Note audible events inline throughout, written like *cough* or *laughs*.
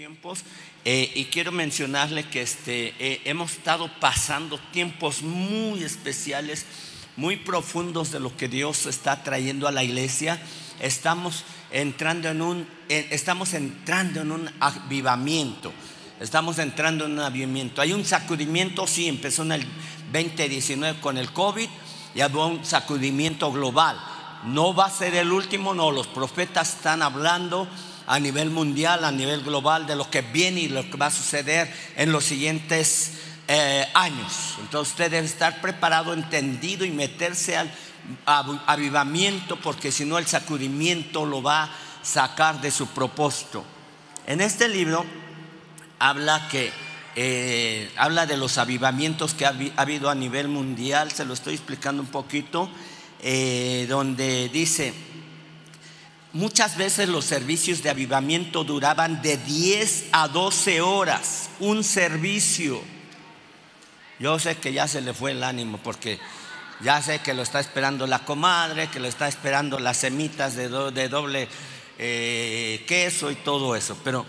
tiempos eh, y quiero mencionarle que este, eh, hemos estado pasando tiempos muy especiales, muy profundos de lo que Dios está trayendo a la iglesia. Estamos entrando en un, estamos entrando en un avivamiento. Estamos entrando en un avivamiento. Hay un sacudimiento, sí, empezó en el 2019 con el COVID y hubo un sacudimiento global. No va a ser el último, no, los profetas están hablando a nivel mundial, a nivel global, de lo que viene y lo que va a suceder en los siguientes eh, años. Entonces usted debe estar preparado, entendido y meterse al avivamiento, porque si no el sacudimiento lo va a sacar de su propósito. En este libro habla que eh, habla de los avivamientos que ha, habido a nivel mundial, se lo estoy explicando un poquito, eh, donde dice Muchas veces los servicios de avivamiento duraban de 10 a 12 horas, un servicio. Yo sé que ya se le fue el ánimo porque ya sé que lo está esperando la comadre, que lo está esperando las semitas de, doble eh, queso y todo eso. Pero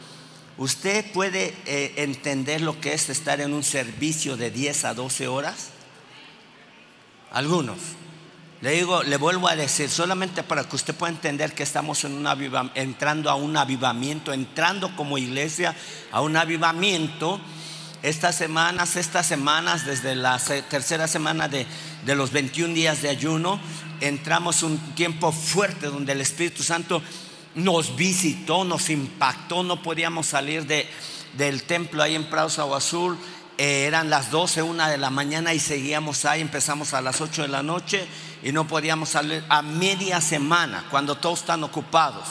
usted puede eh, entender lo que es estar en un servicio de 10 a 12 horas. Algunos. Le digo, le vuelvo a decir, solamente para que usted pueda entender que estamos en entrando a un avivamiento, entrando como iglesia a un avivamiento. Estas semanas, estas semanas, desde la tercera semana de, de los 21 días de ayuno, entramos un tiempo fuerte donde el Espíritu Santo nos visitó, nos impactó, no podíamos salir de, del templo ahí en Prado Agua Azul. Eh, eran las 12, una de la mañana y seguíamos ahí, empezamos a las 8 de la noche y no podíamos salir a media semana cuando todos están ocupados.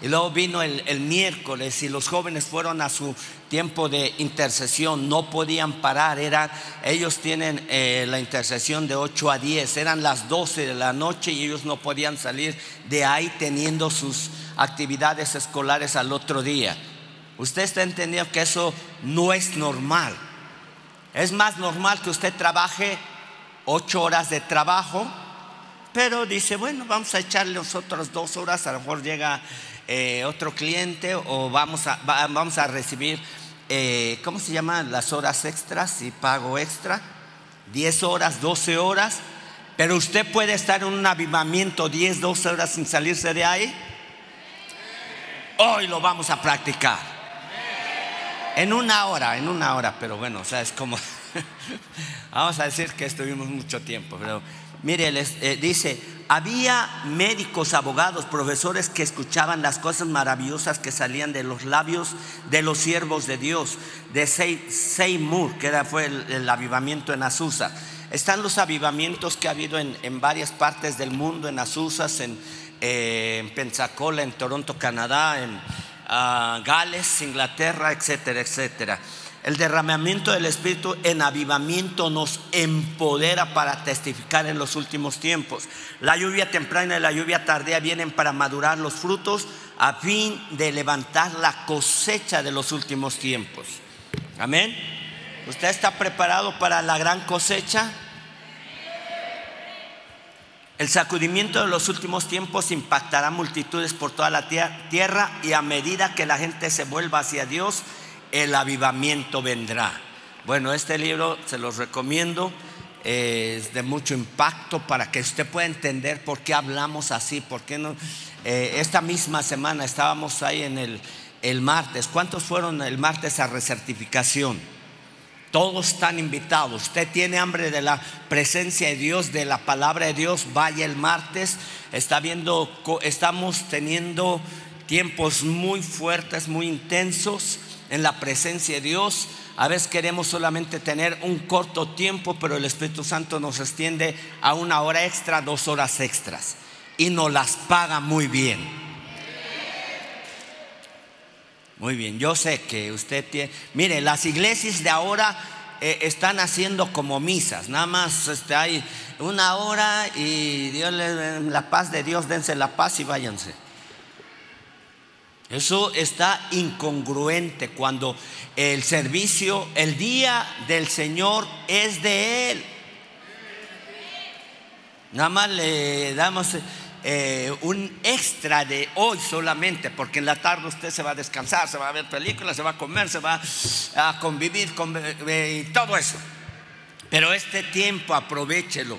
Y luego vino el, miércoles y los jóvenes fueron a su tiempo de intercesión, no podían parar, eran, ellos tienen eh, la intercesión de 8 a 10, eran las 12 de la noche y ellos no podían salir de ahí teniendo sus actividades escolares al otro día. Usted está entendiendo que eso no es normal. Es más normal que usted trabaje ocho horas de trabajo, pero dice, bueno, vamos a echarle otras dos horas, a lo mejor llega eh, otro cliente o vamos a, vamos a recibir, eh, ¿cómo se llaman las horas extras y pago extra? 10 horas, 12 horas, pero usted puede estar en un avivamiento 10, 12 horas sin salirse de ahí. Hoy lo vamos a practicar. En una hora, en una hora, pero bueno, o sea, es como... *laughs* Vamos a decir que estuvimos mucho tiempo, pero mire, les, eh, dice, había médicos, abogados, profesores que escuchaban las cosas maravillosas que salían de los labios de los siervos de Dios, de Seymour, que era, fue el, avivamiento en Azusa. Están los avivamientos que ha habido en, varias partes del mundo, en Azusa, en, eh, en Pensacola, en Toronto, Canadá, en ah, Gales, Inglaterra, etcétera, etcétera. El derramamiento del Espíritu en avivamiento nos empodera para testificar en los últimos tiempos. La lluvia temprana y la lluvia tardía vienen para madurar los frutos a fin de levantar la cosecha de los últimos tiempos. Amén. ¿Usted está preparado para la gran cosecha? El sacudimiento de los últimos tiempos impactará multitudes por toda la tierra y a medida que la gente se vuelva hacia Dios, el avivamiento vendrá. Bueno, este libro se los recomiendo, es de mucho impacto para que usted pueda entender por qué hablamos así, por qué no. Eh, esta misma semana estábamos ahí en el, el martes. ¿Cuántos fueron el martes a recertificación? Todos están invitados. Usted tiene hambre de la presencia de Dios, de la palabra de Dios. Vaya el martes. Está viendo, estamos teniendo tiempos muy fuertes, muy intensos en la presencia de Dios. A veces queremos solamente tener un corto tiempo, pero el Espíritu Santo nos extiende a una hora extra, dos horas extras. Y nos las paga muy bien. Muy bien, yo sé que usted tiene... Mire, las iglesias de ahora eh, están haciendo como misas. Nada más este, hay una hora y Dios la paz de Dios, dense la paz y váyanse. Eso está incongruente cuando el servicio, el día del Señor es de Él. Nada más le damos, eh, un extra de hoy solamente, porque en la tarde usted se va a descansar, se va a ver películas, se va a comer, se va a convivir, con, eh, todo eso. Pero este tiempo aprovechelo,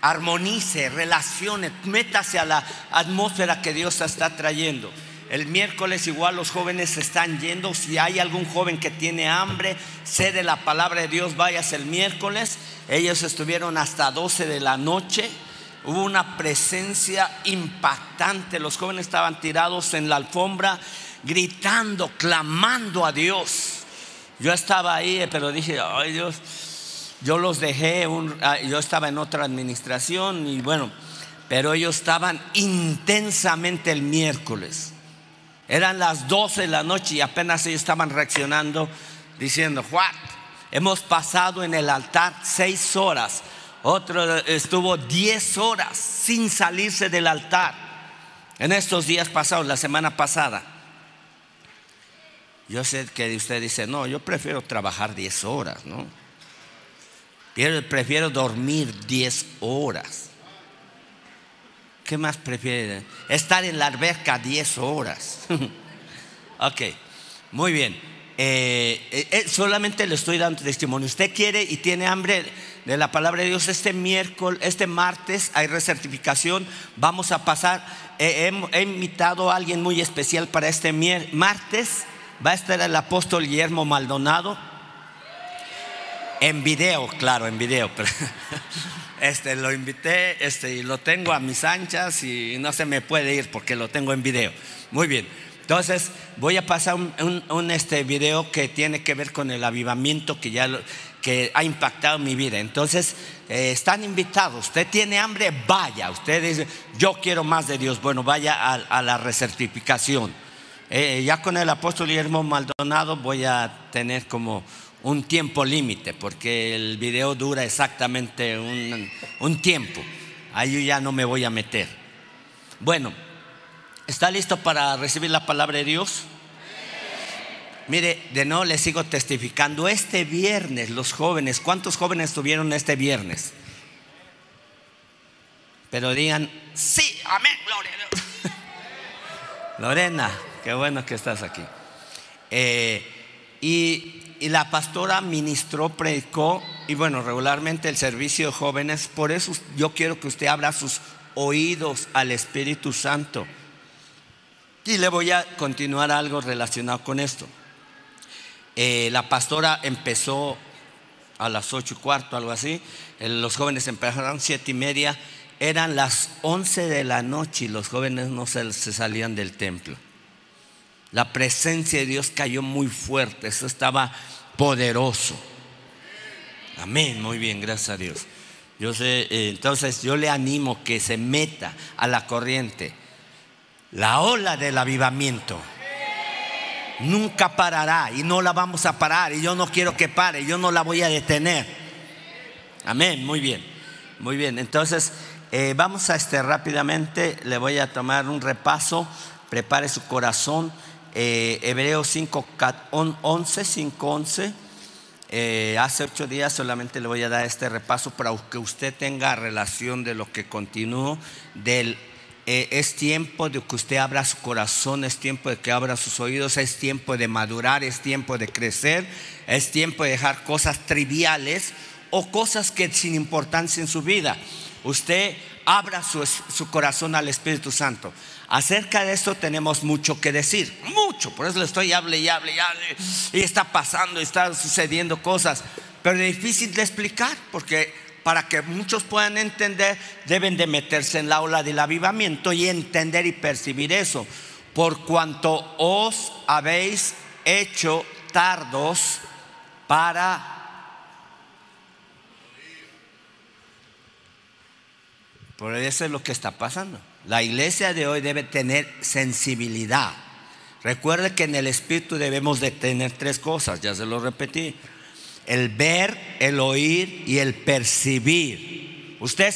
armonice, relacione, métase a la atmósfera que Dios está trayendo. El miércoles igual los jóvenes están yendo. Si hay algún joven que tiene hambre, de la palabra de Dios, vayas el miércoles. Ellos estuvieron hasta 12 de la noche. Hubo una presencia impactante. Los jóvenes estaban tirados en la alfombra, gritando, clamando a Dios. Yo estaba ahí, pero dije, ay Dios, yo los dejé, ah, yo estaba en otra administración y bueno, pero ellos estaban intensamente el miércoles. Eran las 12 de la noche y apenas ellos estaban reaccionando diciendo, Juan, hemos pasado en el altar seis horas, otro estuvo diez horas sin salirse del altar en estos días pasados, la semana pasada. Yo sé que usted dice, no, yo prefiero trabajar diez horas, ¿no? Prefiero dormir diez horas. ¿Qué más prefiere? Estar en la alberca 10 horas. *laughs* ok, muy bien. Eh, eh, eh, solamente le estoy dando testimonio. Usted quiere y tiene hambre de la palabra de Dios. Este miércoles, este martes hay recertificación. Vamos a pasar. he, invitado a alguien muy especial para este martes. Va a estar el apóstol Guillermo Maldonado. En video, claro, en video. *laughs* Este, lo invité este, y lo tengo a mis anchas y no se me puede ir porque lo tengo en video. Muy bien. Entonces voy a pasar un, este video que tiene que ver con el avivamiento que ya que ha impactado mi vida. Entonces eh, están invitados. Usted tiene hambre, vaya. Usted dice, yo quiero más de Dios. Bueno, vaya a, la recertificación. Eh, ya con el apóstol Guillermo Maldonado voy a tener como un tiempo límite, porque el video dura exactamente un, tiempo. Ahí ya no me voy a meter. Bueno, ¿está listo para recibir la palabra de Dios? Mire, de nuevo le sigo testificando. Este viernes, los jóvenes, ¿cuántos jóvenes tuvieron este viernes? Pero digan, sí, amén, gloria a Dios. *laughs* Lorena, qué bueno que estás aquí. Eh, y y la pastora ministró, predicó, y bueno, regularmente el servicio de jóvenes, por eso yo quiero que usted abra sus oídos al Espíritu Santo. Y le voy a continuar algo relacionado con esto. Eh, la pastora empezó a las ocho y cuarto, algo así. Los jóvenes empezaron siete y media. Eran las once de la noche y los jóvenes no se salían del templo. La presencia de Dios cayó muy fuerte, eso estaba poderoso. Amén, muy bien, gracias a Dios. Yo sé, eh, entonces yo le animo que se meta a la corriente. La ola del avivamiento nunca parará y no la vamos a parar y yo no quiero que pare, yo no la voy a detener. Amén, muy bien, muy bien. Entonces eh, vamos a este rápidamente, le voy a tomar un repaso, prepare su corazón eh, Hebreos 5, 11, 5, 11. hace ocho días solamente le voy a dar este repaso para que usted tenga relación de lo que continúo. Del, eh, es tiempo de que usted abra su corazón, es tiempo de que abra sus oídos, es tiempo de madurar, es tiempo de crecer, es tiempo de dejar cosas triviales o cosas que sin importancia en su vida. Usted abra su corazón al Espíritu Santo. Acerca de esto tenemos mucho que decir, mucho, por eso le estoy hable y hable y hable, y está pasando, está sucediendo cosas, pero es difícil de explicar, porque para que muchos puedan entender, deben de meterse en la ola del avivamiento y entender y percibir eso, por cuanto os habéis hecho tardos para... Por eso es lo que está pasando. La iglesia de hoy debe tener sensibilidad. Recuerde que en el espíritu debemos de tener tres cosas, ya se lo repetí. El ver, el oír y el percibir. Usted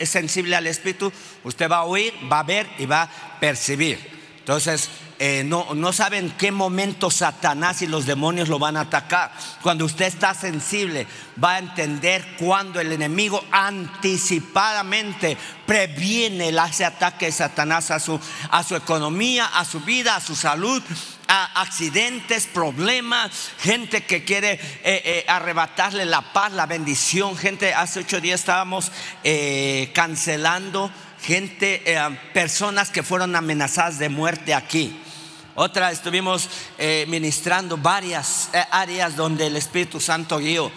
es sensible al espíritu, usted va a oír, va a ver y va a percibir. Entonces, eh, no, no saben qué momento Satanás y los demonios lo van a atacar. Cuando usted está sensible, va a entender cuando el enemigo anticipadamente previene ese ataque de Satanás a su, a su economía, a su vida, a su salud, a accidentes, problemas, gente que quiere eh, eh, arrebatarle la paz, la bendición. Gente, hace ocho días estábamos cancelando gente, personas que fueron amenazadas de muerte aquí. Otra, estuvimos eh, ministrando varias eh, áreas donde el Espíritu Santo guió.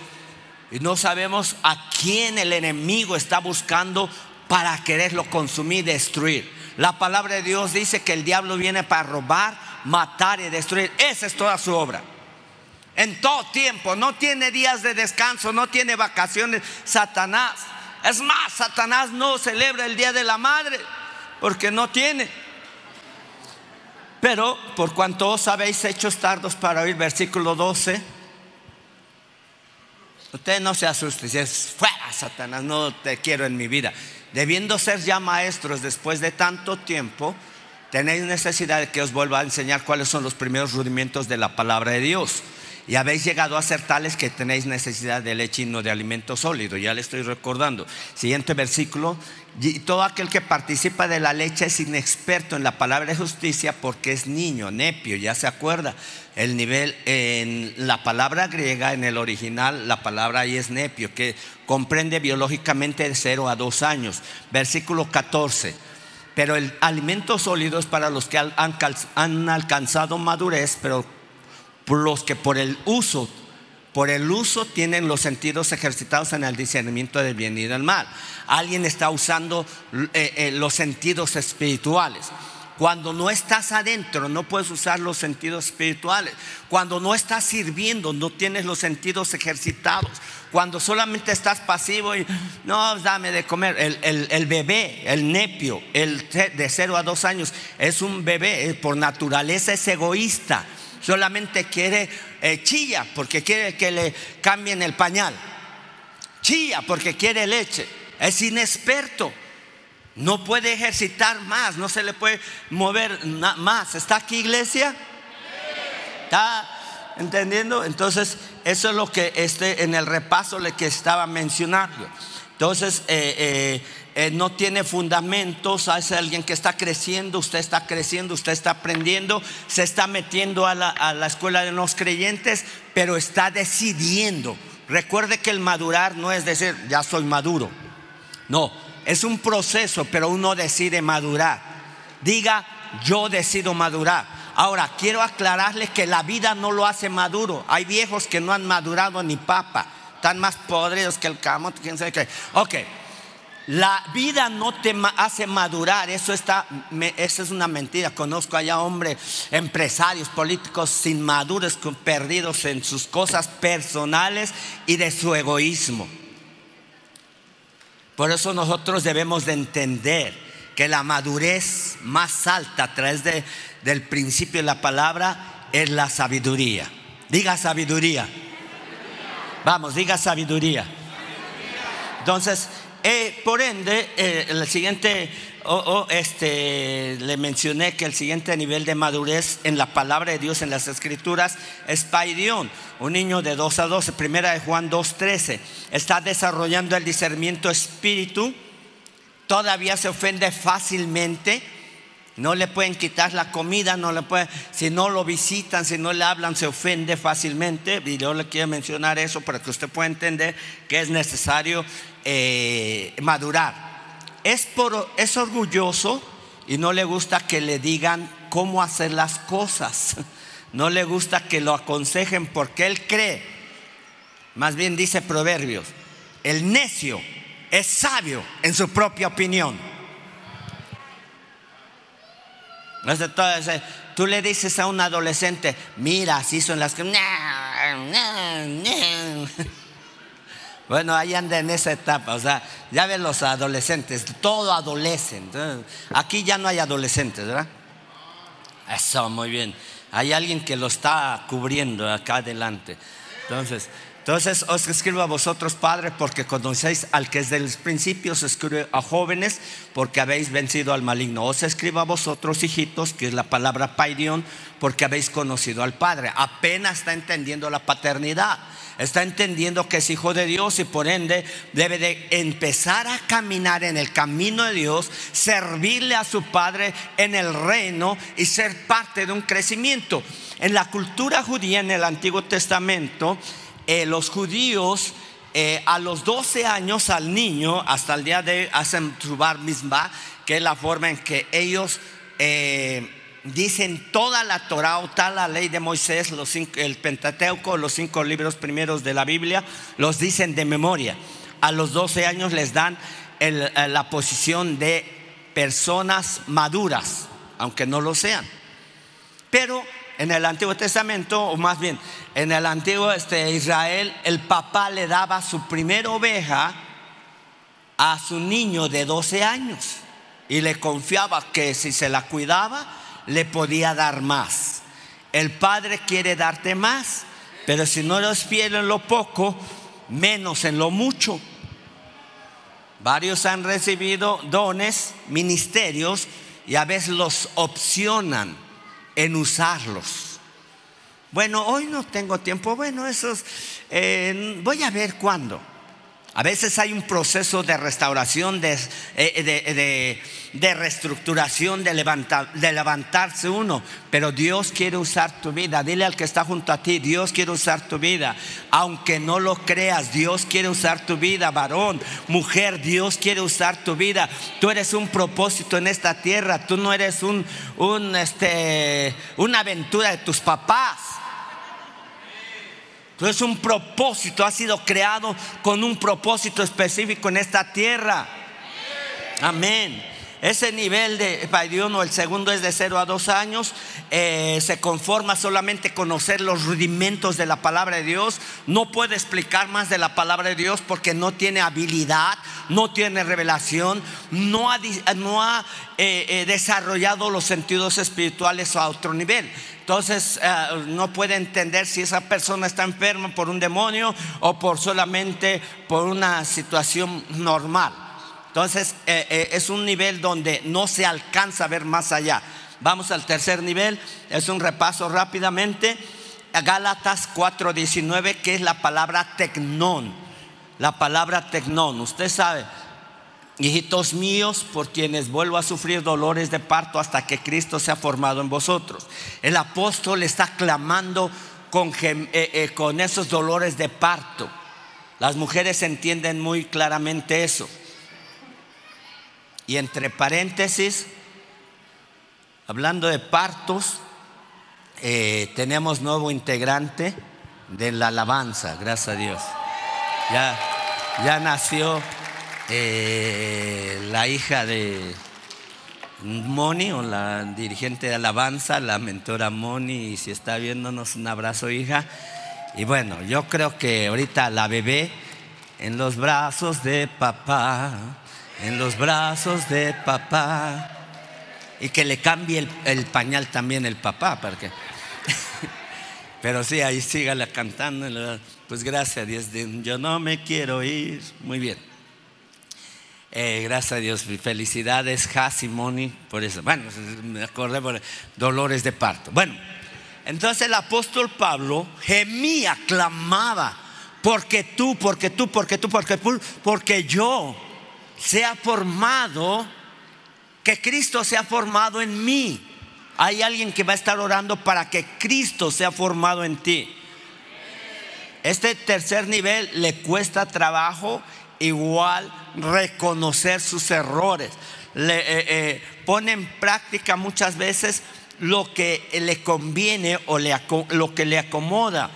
Y no sabemos a quién el enemigo está buscando para quererlo consumir, destruir. La palabra de Dios dice que el diablo viene para robar, matar y destruir. Esa es toda su obra. En todo tiempo, no tiene días de descanso, no tiene vacaciones. Satanás. Es más, Satanás no celebra el Día de la Madre porque no tiene. Pero por cuanto os habéis hecho tardos para oír, versículo 12, usted no se asuste, si es fuera, Satanás, no te quiero en mi vida. Debiendo ser ya maestros después de tanto tiempo, tenéis necesidad de que os vuelva a enseñar cuáles son los primeros rudimentos de la palabra de Dios. Y habéis llegado a ser tales que tenéis necesidad de leche y no de alimento sólido. Ya le estoy recordando. Siguiente versículo. Y todo aquel que participa de la leche es inexperto en la palabra de justicia porque es niño, nepio, ya se acuerda. El nivel en la palabra griega, en el original, la palabra ahí es nepio, que comprende biológicamente de 0 a 2 años. Versículo 14. Pero el alimento sólido es para los que han, han alcanzado madurez, pero los que por el uso por el uso tienen los sentidos ejercitados en el discernimiento del bien y del mal. Alguien está usando eh, eh, los sentidos espirituales. Cuando no estás adentro, no puedes usar los sentidos espirituales. Cuando no estás sirviendo, no tienes los sentidos ejercitados. Cuando solamente estás pasivo y no, dame de comer. El, bebé, el nepio, el de 0 a 2 años, es un bebé, eh, por naturaleza es egoísta solamente quiere chilla porque quiere que le cambien el pañal. Chilla porque quiere leche. Es inexperto. No puede ejercitar más, no se le puede mover más. ¿Está aquí iglesia? ¿Está entendiendo? Entonces, eso es lo que este, en el repaso le que estaba mencionando. Entonces, eh, eh, eh, no tiene fundamentos, es alguien que está creciendo, usted está creciendo, usted está aprendiendo, se está metiendo a la, a la escuela de los creyentes, pero está decidiendo. Recuerde que el madurar no es decir, ya soy maduro. No, es un proceso, pero uno decide madurar. Diga, yo decido madurar. Ahora, quiero aclararles que la vida no lo hace maduro. Hay viejos que no han madurado ni papa, están más podridos que el camote, quién sabe qué. Ok, la vida no te hace madurar, eso, está, es una mentira. Conozco allá hombres, empresarios, políticos inmaduros, perdidos en sus cosas personales y de su egoísmo. Por eso nosotros debemos de entender que la madurez más alta a través de, del principio de la palabra es la sabiduría. Diga sabiduría. Vamos, diga sabiduría. Entonces, eh, por ende, eh, el siguiente, este, le mencioné que el siguiente nivel de madurez en la palabra de Dios, en las escrituras, es Paidión, un niño de 2 a 12, primera de Juan 2, 13. Está desarrollando el discernimiento espíritu, todavía se ofende fácilmente no le pueden quitar la comida, no le pueden, si no lo visitan, si no le hablan, se ofende fácilmente. Y yo le quiero mencionar eso para que usted pueda entender que es necesario eh, madurar. Es, por, es orgulloso y no le gusta que le digan cómo hacer las cosas. *laughs* No le gusta que lo aconsejen porque él cree. Más bien dice Proverbios, el necio es sabio en su propia opinión. Tú le dices a un adolescente, mira, así son las que... *laughs* Bueno, ahí anda en esa etapa, o sea, ya ven los adolescentes, todo adolecen. Aquí ya no hay adolescentes, ¿verdad? Eso, muy bien. Hay alguien que lo está cubriendo acá adelante. Entonces, Entonces os escribo a vosotros, padres, porque conocéis al que es de los principios, os escribo a jóvenes, porque habéis vencido al maligno. Os escribo a vosotros, hijitos, que es la palabra paidión, porque habéis conocido al Padre. Apenas está entendiendo la paternidad, está entendiendo que es hijo de Dios y por ende debe de empezar a caminar en el camino de Dios, servirle a su Padre en el reino y ser parte de un crecimiento. En la cultura judía en el Antiguo Testamento, eh, los judíos eh, a los 12 años al niño, hasta el día de hoy, hacen su bar que es la forma en que ellos eh, dicen toda la Torah o tal la ley de Moisés, el Pentateuco, los cinco libros primeros de la Biblia, los dicen de memoria. A los 12 años les dan la posición de personas maduras, aunque no lo sean. Pero en el Antiguo Testamento, o más bien en el Antiguo este, Israel, el papá le daba su primera oveja a su niño de 12 años y le confiaba que si se la cuidaba, le podía dar más. El padre quiere darte más, pero si no los fiel en lo poco, menos en lo mucho. Varios han recibido dones, ministerios, y a veces los opcionan en usarlos. Bueno, hoy no tengo tiempo. Bueno, eso eh, voy a ver cuándo. A veces hay un proceso de restauración, de, eh, de, reestructuración, de, de levantarse uno. Pero Dios quiere usar tu vida. Dile al que está junto a ti, Dios quiere usar tu vida. Aunque no lo creas, Dios quiere usar tu vida, varón, mujer, Dios quiere usar tu vida. Tú eres un propósito en esta tierra. Tú no eres un, un este, una aventura de tus papás. Entonces un propósito, ha sido creado con un propósito específico en esta tierra. Amén. Ese nivel de o el segundo es de 0 a 2 años, eh, se conforma solamente conocer los rudimentos de la palabra de Dios. No puede explicar más de la palabra de Dios porque no tiene habilidad, no tiene revelación, no ha, no ha eh, eh, desarrollado los sentidos espirituales a otro nivel. Entonces eh, no puede entender si esa persona está enferma por un demonio o por solamente por una situación normal. Entonces eh, eh, es un nivel donde no se alcanza a ver más allá. Vamos al tercer nivel, es un repaso rápidamente. Gálatas 4:19, que es la palabra tecnón. La palabra tecnón, usted sabe, Hijitos míos, por quienes vuelvo a sufrir dolores de parto hasta que Cristo sea formado en vosotros. El apóstol está clamando con, eh, eh, con esos dolores de parto. Las mujeres entienden muy claramente eso. Y entre paréntesis, hablando de partos, eh, tenemos nuevo integrante de la alabanza, gracias a Dios. Ya, ya nació eh, la hija de Moni o la dirigente de alabanza, la mentora Moni, y si está viéndonos un abrazo hija. Y bueno, yo creo que ahorita la bebé en los brazos de papá, en los brazos de papá, y que le cambie el, pañal también el papá, porque... *laughs* Pero sí, ahí sígala cantando. Pues gracias Dios, yo no me quiero ir. Muy bien. Eh, gracias a Dios, felicidades, Moni por eso. Bueno, me acordé por dolores de parto. Bueno, entonces el apóstol Pablo gemía, clamaba, porque tú, porque tú, porque tú, porque tú, porque yo sea formado, que Cristo sea formado en mí. Hay alguien que va a estar orando para que Cristo sea formado en ti. Este tercer nivel le cuesta trabajo igual reconocer sus errores. Le, eh, eh, pone en práctica muchas veces lo que le conviene o lo que le acomoda.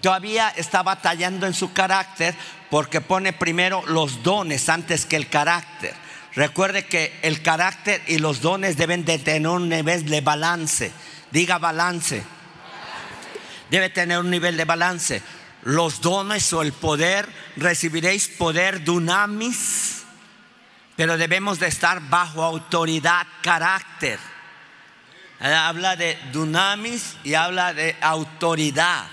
Todavía está batallando en su carácter porque pone primero los dones antes que el carácter. Recuerde que el carácter y los dones deben de tener un nivel de balance. Diga balance. Debe tener un nivel de balance los dones o el poder, recibiréis poder dunamis, pero debemos de estar bajo autoridad, carácter. Habla de dunamis y habla de autoridad.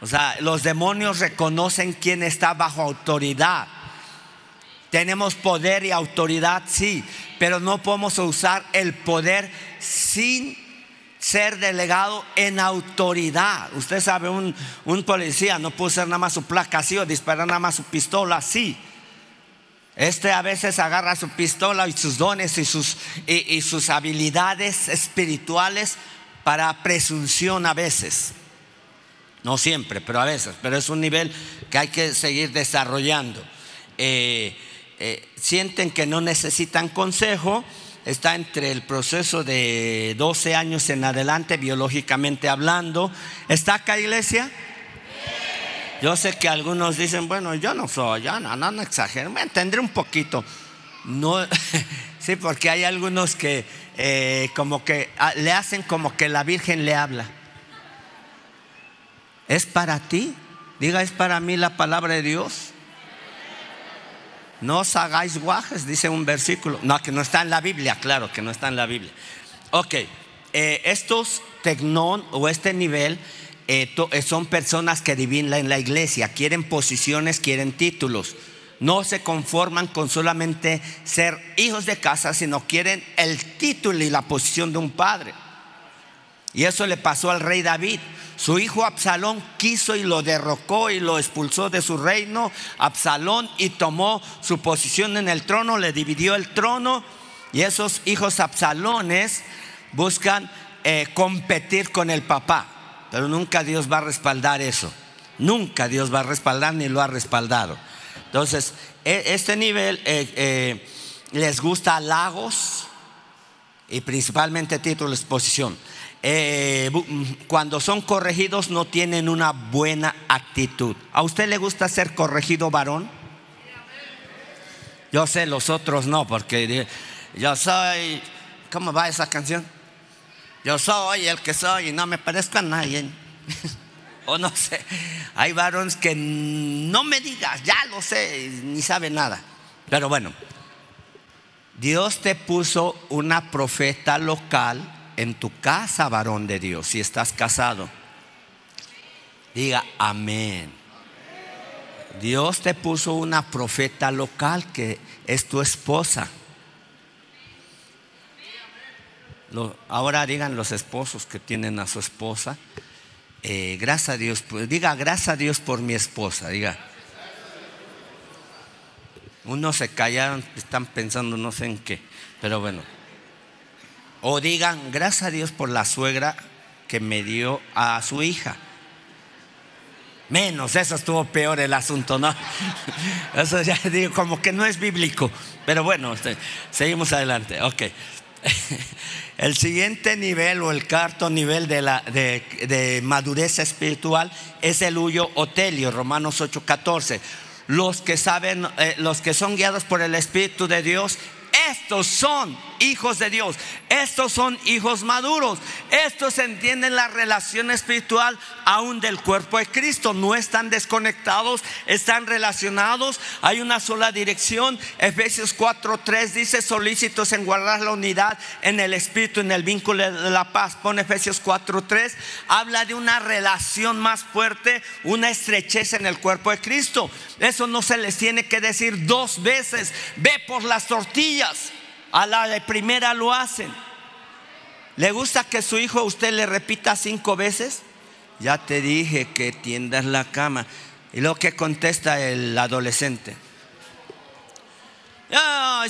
O sea, los demonios reconocen quién está bajo autoridad. Tenemos poder y autoridad, sí, pero no podemos usar el poder sin ser delegado en autoridad. Usted sabe, un, policía no puede ser nada más su placa así o disparar nada más su pistola así. Este a veces agarra su pistola y sus dones y sus, y sus habilidades espirituales para presunción a veces. No siempre, pero a veces. Pero es un nivel que hay que seguir desarrollando. Eh, eh, sienten que no necesitan consejo. Está entre el proceso de 12 años en adelante, biológicamente hablando. ¿Está acá, iglesia? Yo sé que algunos dicen, bueno, yo no soy, ya no, no, no exagero, me tendré un poquito. No, *laughs* sí, porque hay algunos que eh, como que ah, le hacen como que la Virgen le habla. ¿Es para ti? Diga, es para mí la palabra de Dios. No os hagáis guajes, dice un versículo. No, que no está en la Biblia, claro, que no está en la Biblia. Ok, eh, estos tecnón o este nivel eh, eh, son personas que viven en la iglesia, quieren posiciones, quieren títulos. No se conforman con solamente ser hijos de casa, sino quieren el título y la posición de un padre. Y eso le pasó al rey David. Su hijo Absalón quiso y lo derrocó y lo expulsó de su reino. Absalón y tomó su posición en el trono, le dividió el trono. Y esos hijos Absalones buscan eh, competir con el papá. Pero nunca Dios va a respaldar eso. Nunca Dios va a respaldar ni lo ha respaldado. Entonces, e, este nivel eh, eh, les gusta halagos y principalmente título de exposición. Eh, mm, cuando son corregidos no tienen una buena actitud. ¿A usted le gusta ser corregido varón? Yo sé, los otros no, porque yo soy, ¿cómo va esa canción? Yo soy el que soy y no me parezco a nadie. *laughs* o no sé, hay varones que no me digas, ya lo sé, ni sabe nada. Pero bueno, Dios te puso una profeta local en tu casa, varón de Dios, si estás casado. Diga amén. Dios te puso una profeta local que es tu esposa. ahora digan los esposos que tienen a su esposa. Eh, gracias a Dios, diga gracias a Dios por mi esposa, diga. Unos se callaron, están pensando no sé en qué, pero bueno. O digan, gracias a Dios por la suegra que me dio a su hija. Menos, eso estuvo peor el asunto, ¿no? *laughs* Eso ya *laughs* digo, como que no es bíblico. Pero bueno, este, seguimos adelante. Ok. *laughs* El siguiente nivel o el cuarto nivel de, la, de, madurez espiritual es el huyo otelio, Romanos 8:14. Los que saben, eh, los que son guiados por el Espíritu de Dios, estos son hijos de Dios. Estos son hijos maduros. Estos entienden la relación espiritual aún del cuerpo de Cristo. No están desconectados, están relacionados. Hay una sola dirección. Efesios 4:3 dice solícitos en guardar la unidad en el espíritu, en el vínculo de la paz. Pone Efesios 4:3. Habla de una relación más fuerte, una estrechez en el cuerpo de Cristo. Eso no se les tiene que decir dos veces. Ve por las tortillas. A la de primera lo hacen. ¿Le gusta que su hijo usted le repita cinco veces? Ya te dije que tiendas la cama. Y lo que contesta el adolescente.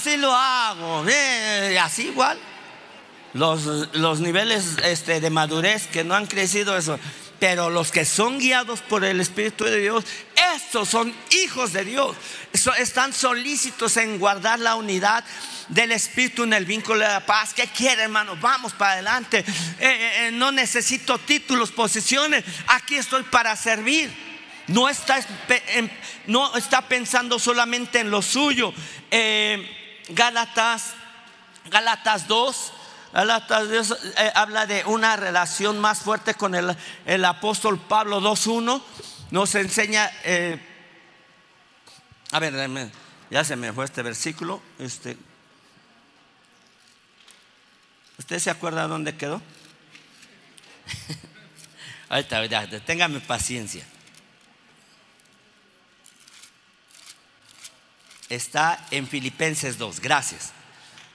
sí lo hago. así igual. Los, los niveles este, de madurez que no han crecido eso. Pero los que son guiados por el Espíritu de Dios, estos son hijos de Dios. Están solícitos en guardar la unidad del Espíritu en el vínculo de la paz. ¿Qué quiere, hermano? Vamos para adelante. Eh, eh, eh, no necesito títulos, posiciones. Aquí estoy para servir. No está, está pensando solamente en lo suyo. Gálatas, Gálatas 2. Dios eh, habla de una relación más fuerte con el, apóstol Pablo 2.1. Nos enseña, eh, a ver, ya se me fue este versículo. Este. ¿Usted se acuerda dónde quedó? *laughs* Ahí está, ya, téngame paciencia. Está en Filipenses 2, gracias.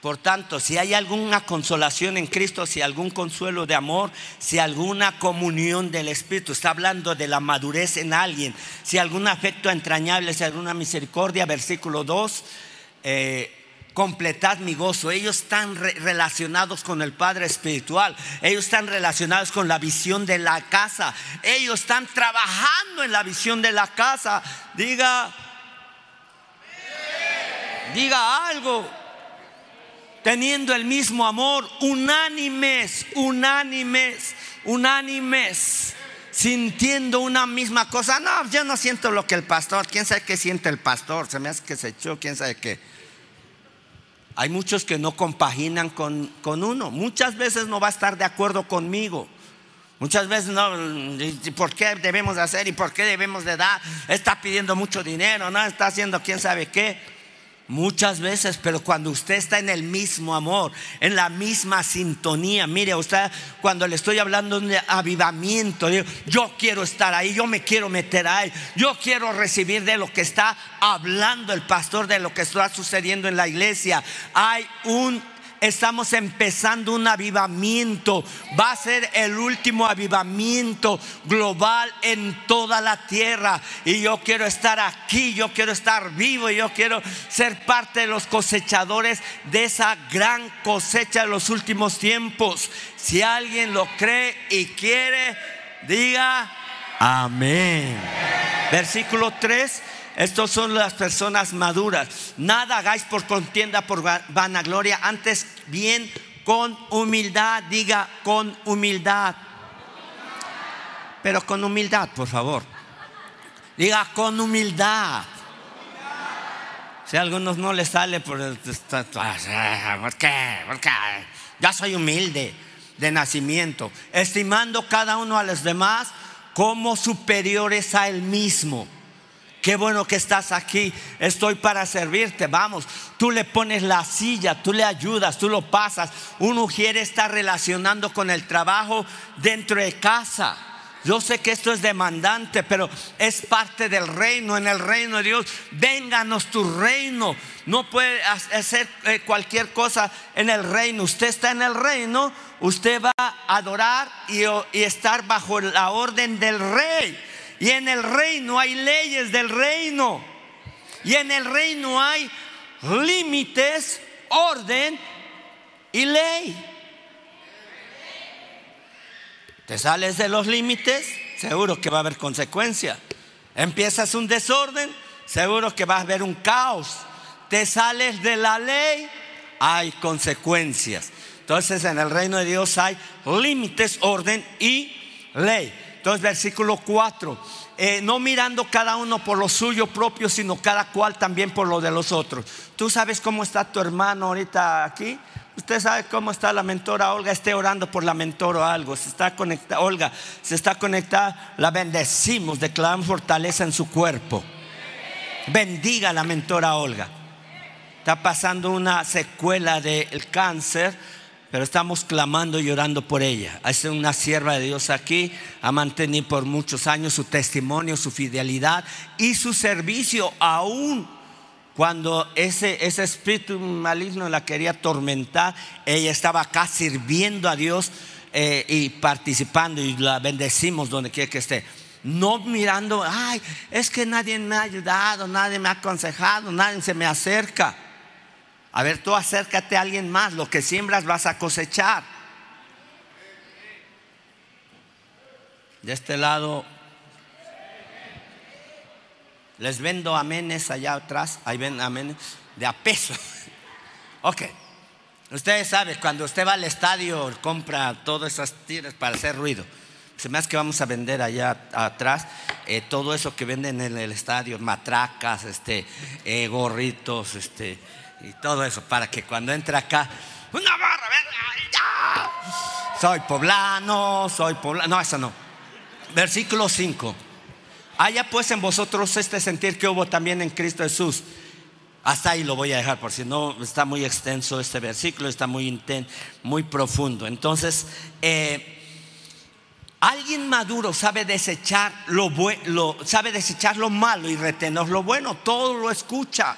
Por tanto, si hay alguna consolación en Cristo, si algún consuelo de amor, si alguna comunión del Espíritu, está hablando de la madurez en alguien, si algún afecto entrañable, si alguna misericordia, versículo 2, eh, completad mi gozo. Ellos están relacionados con el Padre Espiritual, ellos están relacionados con la visión de la casa, ellos están trabajando en la visión de la casa. Diga, diga algo teniendo el mismo amor, unánimes, unánimes, unánimes, sintiendo una misma cosa. No, yo no siento lo que el pastor, quién sabe qué siente el pastor, se me hace que se echó, quién sabe qué. Hay muchos que no compaginan con, con uno, muchas veces no va a estar de acuerdo conmigo. Muchas veces no, ¿por qué debemos hacer y por qué debemos de dar? Está pidiendo mucho dinero, no está haciendo quién sabe qué. Muchas veces, pero cuando usted está en el mismo amor, en la misma sintonía, mire, usted cuando le estoy hablando de avivamiento, yo quiero estar ahí, yo me quiero meter ahí, yo quiero recibir de lo que está hablando el pastor, de lo que está sucediendo en la iglesia. Hay un estamos empezando un avivamiento. Va a ser el último avivamiento global en toda la tierra. Y yo quiero estar aquí, yo quiero estar vivo, yo quiero ser parte de los cosechadores de esa gran cosecha de los últimos tiempos. Si alguien lo cree y quiere, diga amén. Versículo 3 estos son las personas maduras. Nada hagáis por contienda, por vanagloria, antes bien con humildad, diga con humildad. Pero con humildad, por favor. Diga con humildad. Si a algunos no les sale por el, ¿por qué? ¿Por qué? Ya soy humilde de nacimiento, estimando cada uno a los demás como superiores a él mismo Qué bueno que estás aquí. Estoy para servirte. Vamos, tú le pones la silla, tú le ayudas, tú lo pasas. Un mujer está relacionando con el trabajo dentro de casa. Yo sé que esto es demandante, pero es parte del reino. En el reino de Dios, vénganos tu reino. No puede hacer eh, cualquier cosa en el reino. Usted está en el reino, usted va a adorar y estar bajo la orden del rey. Y en el reino hay leyes del reino. Y en el reino hay límites, orden y ley. Te sales de los límites, seguro que va a haber consecuencia. Empiezas un desorden, seguro que va a haber un caos. Te sales de la ley, hay consecuencias. Entonces en el reino de Dios hay límites, orden y ley. Entonces, versículo 4, eh, no mirando cada uno por lo suyo propio, sino cada cual también por lo de los otros. ¿Tú sabes cómo está tu hermano ahorita aquí? Usted sabe cómo está la mentora Olga, esté orando por la mentora o algo. Se está conectada, Olga, se está conectada, la bendecimos, declaramos fortaleza en su cuerpo. Bendiga la mentora Olga. Está pasando una secuela del cáncer pero estamos clamando y llorando por ella. Es una sierva de Dios aquí, ha mantenido por muchos años su testimonio, su fidelidad y su servicio, aún cuando ese, espíritu maligno la quería atormentar, ella estaba acá sirviendo a Dios eh, y participando y la bendecimos donde quiera que esté. No mirando, ay, es que nadie me ha ayudado, nadie me ha aconsejado, nadie se me acerca. A ver, tú acércate a alguien más, lo que siembras vas a cosechar. De este lado, les vendo amenes allá atrás, ahí ven amenes, de a peso. *laughs* Ok, ustedes saben, cuando usted va al estadio, compra todas esas tiras para hacer ruido. Se me hace que vamos a vender allá atrás eh, todo eso que venden en el estadio, matracas, este, eh, gorritos, este, y todo eso, para que cuando entre acá, una barra. Soy poblano, soy poblano. No, eso no. Versículo 5. Haya pues en vosotros este sentir que hubo también en Cristo Jesús. Hasta ahí lo voy a dejar, por si no está muy extenso este versículo, está muy intenso, muy profundo. Entonces, eh, alguien maduro sabe desechar lo, bueno, sabe desechar lo malo y retener lo bueno. Todo lo escucha.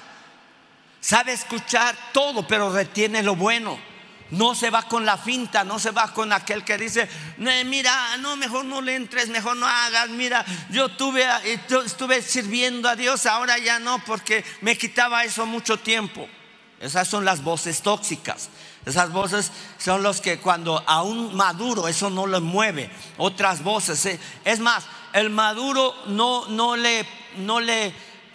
Sabe escuchar todo, pero retiene lo bueno. No se va con la finta, no se va con aquel que dice, mira, no, mejor no le entres, mejor no hagas, mira, yo tuve, estuve sirviendo a Dios, ahora ya no, porque me quitaba eso mucho tiempo. Esas son las voces tóxicas. Esas voces son los que cuando a un maduro eso no le mueve. Otras voces. ¿eh? Es más, el maduro no, no le, no le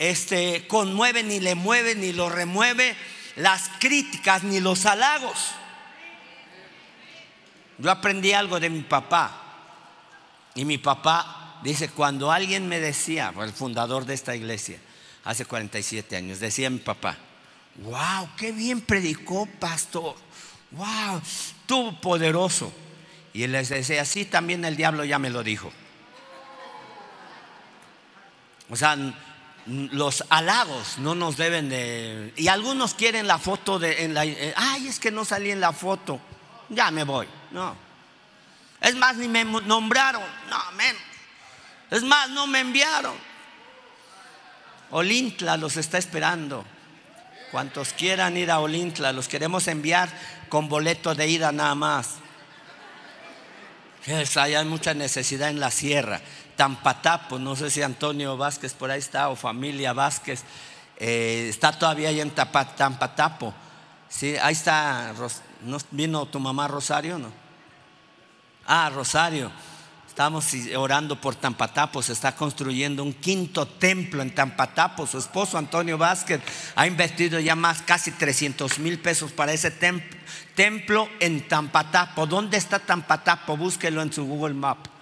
este, conmueve, ni le mueve, ni lo remueve las críticas, ni los halagos. Yo aprendí algo de mi papá. Y mi papá dice, cuando alguien me decía, el fundador de esta iglesia, hace 47 años, decía mi papá, wow, qué bien predicó, pastor. Wow, tú poderoso. Y él les decía, así también el diablo ya me lo dijo. O sea, los halagos no nos deben de... Y algunos quieren la foto de... En la, eh, Ay, es que no salí en la foto. Ya me voy. No. Es más, ni me nombraron. No, menos. Es más, no me enviaron. Olintla los está esperando. Cuantos quieran ir a Olintla, los queremos enviar con boleto de ida nada más. hay mucha necesidad en la sierra. Tampatapo, no sé si Antonio Vázquez por ahí está o familia Vázquez, eh, está todavía ahí en Tampatapo. Sí, ahí está, ¿no vino tu mamá Rosario? No. Ah, Rosario. Estamos orando por Tampatapo, se está construyendo un quinto templo en Tampatapo. Su esposo Antonio Vázquez ha invertido ya más, casi 300 mil pesos para ese templo en Tampatapo. ¿Dónde está Tampatapo? Búsquelo en su Google Map.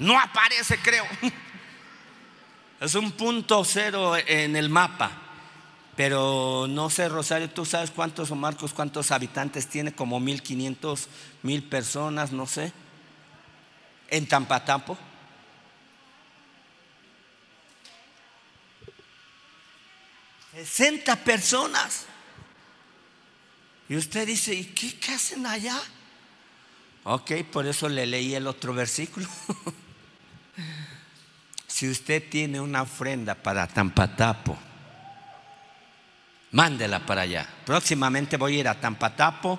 No aparece, creo. *laughs* Es un punto cero en el mapa. Pero no sé, Rosario, tú sabes cuántos o Marcos, cuántos habitantes tiene, como 1500, mil personas, no sé en Tampatampo? Sesenta personas. Y usted dice, ¿y qué, hacen allá? Ok, por eso le leí el otro versículo. *laughs* si usted tiene una ofrenda para Tampatapo, mándela para allá. Próximamente voy a ir a Tampatapo.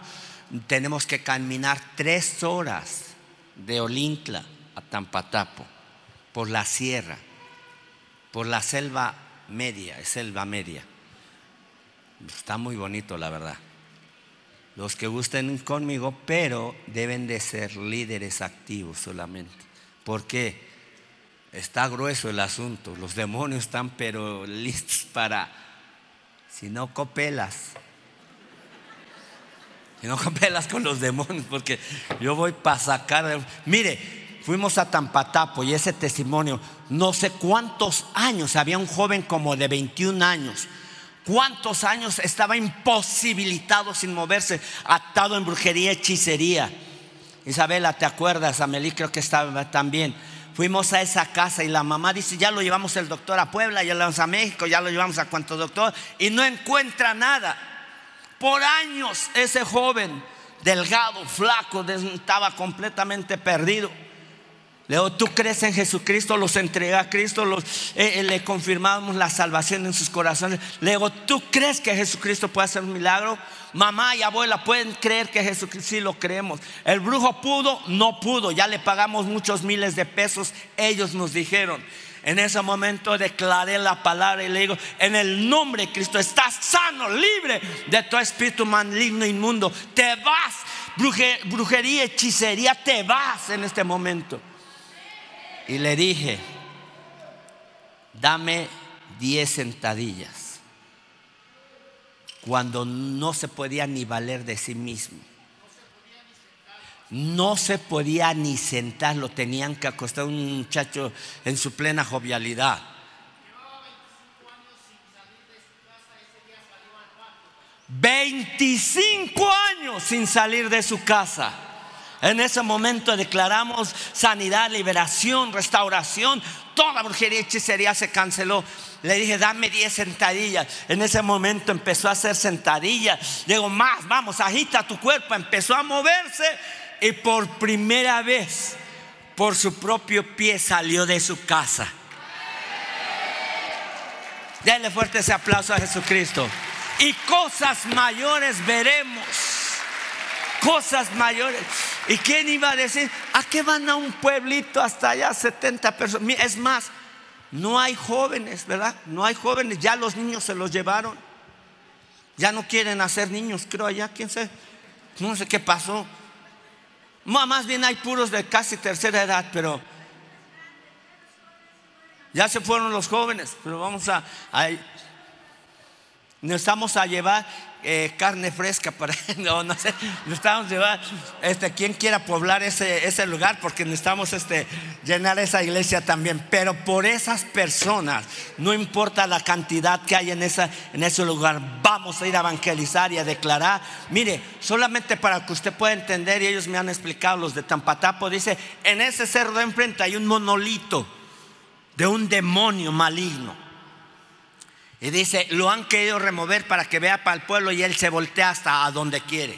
Tenemos que caminar tres horas de Olintla a Tampatapo, por la sierra, por la selva media, es selva media. Está muy bonito, la verdad. Los que gusten conmigo, pero deben de ser líderes activos solamente. Porque está grueso el asunto. Los demonios están pero listos para, si no copelas, y no compelas con los demonios, porque yo voy para sacar. Mire, fuimos a Tampatapo y ese testimonio, no sé cuántos años, había un joven como de 21 años. ¿Cuántos años estaba imposibilitado sin moverse, atado en brujería, hechicería? Isabela, ¿te acuerdas? Amelie creo que estaba también. Fuimos a esa casa y la mamá dice, ya lo llevamos el doctor a Puebla, ya lo llevamos a México, ya lo llevamos a cuánto doctor, y no encuentra nada. Por años ese joven, delgado, flaco, estaba completamente perdido. Le digo, ¿tú crees en Jesucristo? Los entregué a Cristo, los, eh, eh, le confirmamos la salvación en sus corazones. Le digo, ¿tú crees que Jesucristo puede hacer un milagro? Mamá y abuela pueden creer que Jesucristo, sí lo creemos. El brujo pudo, no pudo, ya le pagamos muchos miles de pesos, ellos nos dijeron. En ese momento declaré la palabra y le digo, en el nombre de Cristo, estás sano, libre de tu espíritu maligno, inmundo. Te vas, brujería, hechicería, te vas en este momento. Y le dije, dame diez sentadillas. Cuando no se podía ni valer de sí mismo no se podía ni sentar, lo tenían que acostar un muchacho en su plena jovialidad. 25 años sin salir de su casa. En ese momento declaramos sanidad, liberación, restauración. Toda brujería y hechicería se canceló. Le dije, dame 10 sentadillas. En ese momento empezó a hacer sentadillas. Digo, más, vamos, agita tu cuerpo. Empezó a moverse y por primera vez por su propio pie salió de su casa. Denle fuerte ese aplauso a Jesucristo. y cosas mayores veremos. Cosas mayores. ¿Y quién iba a decir? ¿A qué van a un pueblito hasta allá 70 personas? Es más, no hay jóvenes, ¿verdad? No hay jóvenes, ya los niños se los llevaron. Ya no quieren hacer niños, creo allá, quién sé. No sé qué pasó. Más bien hay puros de casi tercera edad, pero ya se fueron los jóvenes, pero vamos a, necesitamos a llevar eh, carne fresca para *laughs* no, no sé, necesitamos llevar este quien quiera poblar ese, ese lugar porque necesitamos este llenar esa iglesia también, pero por esas personas, no importa la cantidad que hay en esa en ese lugar, vamos a ir a evangelizar y a declarar. Mire, solamente para que usted pueda entender y ellos me han explicado los de Tampatapo dice, en ese cerro de enfrente hay un monolito de un demonio maligno. Y dice, lo han querido remover para que vea para el pueblo y él se voltea hasta a donde quiere.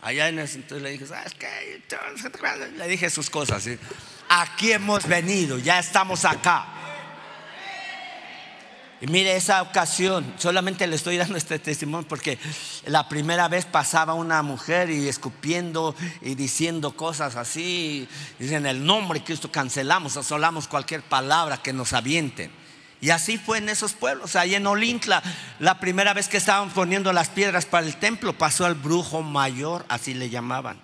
Allá en ese entonces le dije, ¿sabes qué? Le dije sus cosas. Aquí hemos venido, ya estamos acá. Y mire esa ocasión, solamente le estoy dando este testimonio porque la primera vez pasaba una mujer y escupiendo y diciendo cosas así. Y en el nombre de Cristo cancelamos, asolamos cualquier palabra que nos avienten. Y así fue en esos pueblos. Ahí en Olintla, la primera vez que estaban poniendo las piedras para el templo, pasó al brujo mayor, así le llamaban.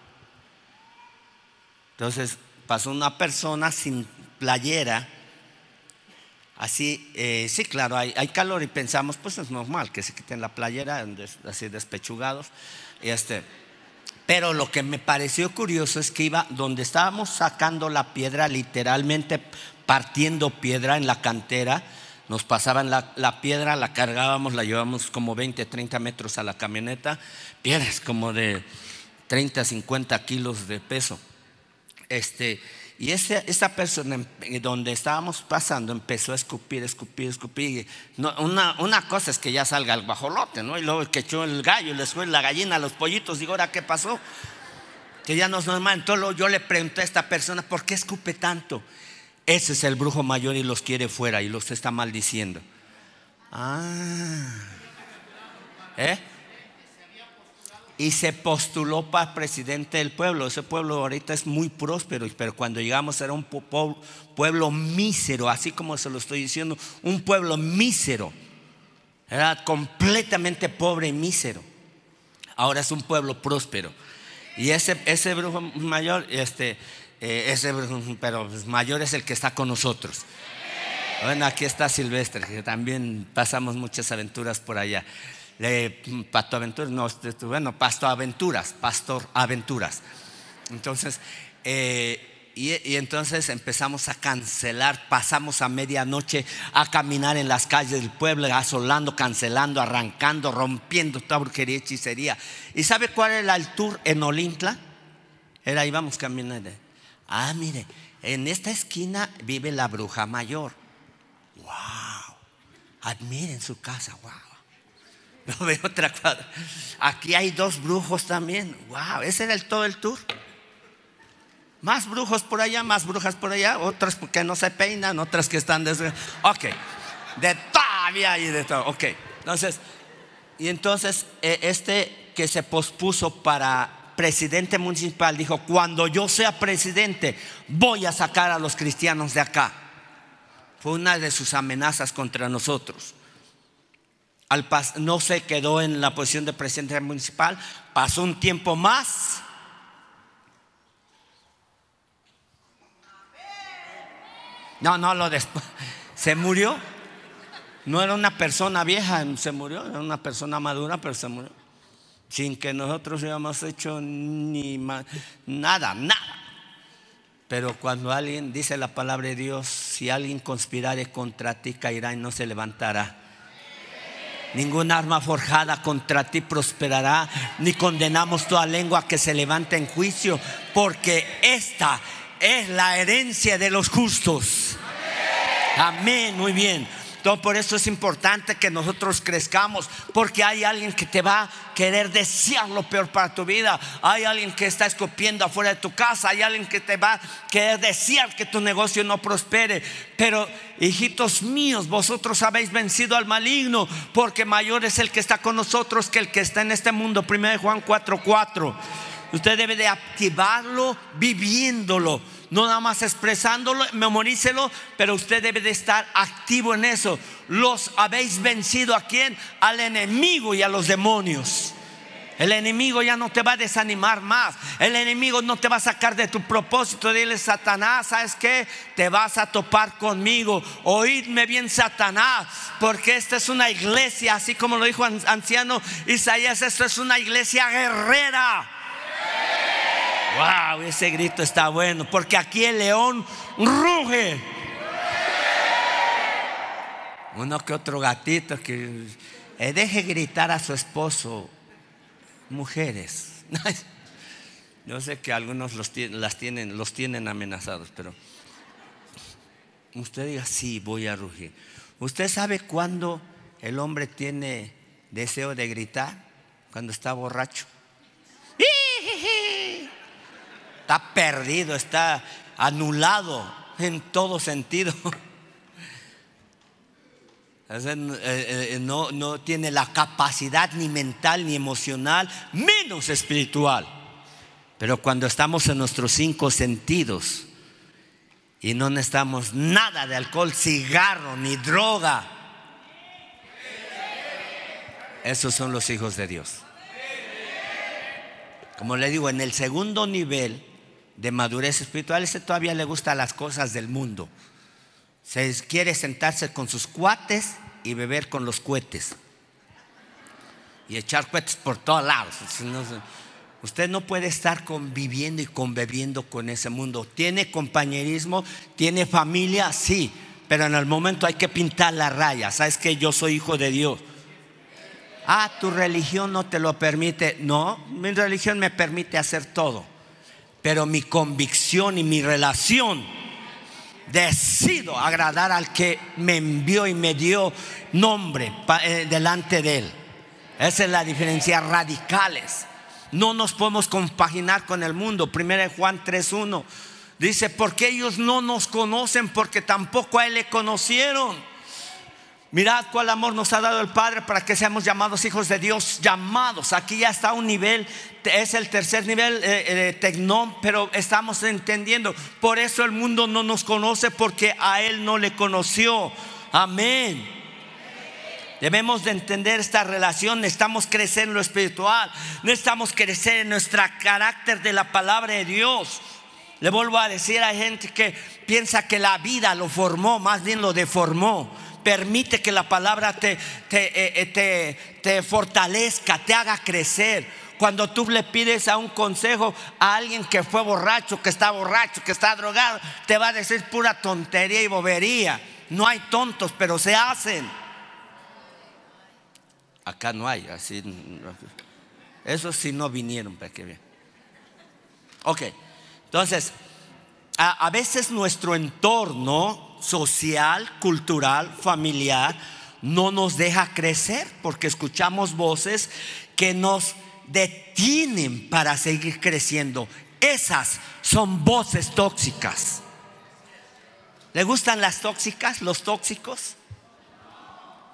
Entonces pasó una persona sin playera Así, eh, sí, claro, hay, calor y pensamos, pues es normal que se quiten la playera, así despechugados. Este, pero lo que me pareció curioso es que iba donde estábamos sacando la piedra, literalmente partiendo piedra en la cantera, nos pasaban la, piedra, la cargábamos, la llevábamos como 20, 30 metros a la camioneta, piedras como de 30, 50 kilos de peso. Este, y esa, persona donde estábamos pasando empezó a escupir, escupir, escupir. una, una, cosa es que ya salga el bajolote, ¿no? Y luego que echó el gallo, le fue la gallina, los pollitos. Digo, ¿ahora qué pasó? Que ya no es normal. Entonces yo le pregunté a esta persona, ¿por qué escupe tanto? Ese es el brujo mayor y los quiere fuera y los está maldiciendo. Ah. ¿Eh? y se postuló para presidente del pueblo. Ese pueblo ahorita es muy próspero, pero cuando llegamos era un pueblo mísero, así como se lo estoy diciendo, un pueblo mísero. Era completamente pobre y mísero. Ahora es un pueblo próspero. Y ese, ese brujo mayor, este, eh, ese pero mayor es el que está con nosotros. Bueno, aquí está Silvestre, que también pasamos muchas aventuras por allá. Pasto Aventuras, no, este, este, bueno, Pasto Aventuras, Pastor Aventuras. Entonces, eh, y, entonces empezamos a cancelar, pasamos a medianoche a caminar en las calles del pueblo, asolando, cancelando, arrancando, rompiendo toda brujería hechicería. ¿Y sabe cuál era el tour en Olintla? Era, íbamos caminando. Ah, mire, en esta esquina vive la bruja mayor. ¡Wow! Admiren su casa, ¡wow! No *laughs* veo otra cuadra. Aquí hay dos brujos también. Wow, ese era el, todo el tour. Más brujos por allá, más brujas por allá, otras que no se peinan, otras que están desde. Ok, de todavía y de todo. Ok, entonces, y entonces eh, este que se pospuso para presidente municipal dijo: Cuando yo sea presidente, voy a sacar a los cristianos de acá. Fue una de sus amenazas contra nosotros no se quedó en la posición de presidente municipal, pasó un tiempo más. No, no, lo después. *laughs* Se murió. No era una persona vieja, se murió, era una persona madura, pero se murió. Sin que nosotros hayamos hecho ni nada, nada. Pero cuando alguien dice la palabra de Dios, si alguien conspirare contra ti, caerá y no se levantará. Ningún arma forjada contra ti prosperará, ni condenamos toda lengua que se levante en juicio, porque esta es la herencia de los justos. Amén, muy bien. Entonces, por eso es importante que nosotros crezcamos, porque hay alguien que te va a querer desear lo peor para tu vida. Hay alguien que está escupiendo afuera de tu casa. Hay alguien que te va a querer desear que tu negocio no prospere. Pero, hijitos míos, vosotros habéis vencido al maligno, porque mayor es el que está con nosotros que el que está en este mundo. 1 Juan 4:4. 4. Usted debe de activarlo viviéndolo, no nada más expresándolo, memorícelo, pero usted debe de estar activo en eso. Los habéis vencido a quién? Al enemigo y a los demonios. El enemigo ya no te va a desanimar más. El enemigo no te va a sacar de tu propósito. Dile, Satanás, ¿sabes qué? Te vas a topar conmigo. Oídme bien, Satanás, porque esta es una iglesia, así como lo dijo anciano Isaías, esto es una iglesia guerrera. Wow, ese grito está bueno, porque aquí el león ruge. Uno que otro gatito que eh, deje gritar a su esposo mujeres. *laughs* Yo sé que algunos los, las tienen, los tienen amenazados, pero usted diga, sí, voy a rugir. ¿Usted sabe cuándo el hombre tiene deseo de gritar? Cuando está borracho. Está perdido, está anulado en todo sentido. *laughs* Eh, eh, no, no tiene la capacidad ni mental ni emocional, menos espiritual. Pero cuando estamos en nuestros cinco sentidos y no necesitamos nada de alcohol, cigarro ni droga, esos son los hijos de Dios. Como le digo, en el segundo nivel de madurez espiritual, ese todavía le gusta las cosas del mundo. Se quiere sentarse con sus cuates y beber con los cohetes. Y echar cohetes por todos lados. Usted no puede estar conviviendo y conviviendo con ese mundo. Tiene compañerismo, tiene familia, sí, pero en el momento hay que pintar la raya. Sabes que yo soy hijo de Dios. Ah, tu religión no te lo permite. No, mi religión me permite hacer todo. Pero mi convicción y mi relación decido agradar al que me envió y me dio nombre eh, delante de él. Esa es la diferencia radicales. No nos podemos compaginar con el mundo. Primera Juan 3.1 dice, porque ellos no nos conocen porque tampoco a él le conocieron. Mirad cuál amor nos ha dado el Padre para que seamos llamados hijos de Dios, llamados. Aquí ya está un nivel, es el tercer nivel eh, eh, pero estamos entendiendo. Por eso el mundo no nos conoce porque a Él no le conoció. Amén. Debemos de entender esta relación, necesitamos crecer en lo espiritual, necesitamos crecer en nuestro carácter de la palabra de Dios. Le vuelvo a decir, hay gente que piensa que la vida lo formó, más bien lo deformó permite que la palabra te, te, eh, te, fortalezca, te haga crecer. Cuando tú le pides a un consejo a alguien que fue borracho, que está borracho, que está drogado, te va a decir pura tontería y bobería. No hay tontos, pero se hacen. Acá no hay, así. Esos sí no vinieron para que vean. Ok, entonces, a veces nuestro entorno social, cultural, familiar, no nos deja crecer porque escuchamos voces que nos detienen para seguir creciendo. Esas son voces tóxicas. ¿Le gustan las tóxicas, los tóxicos?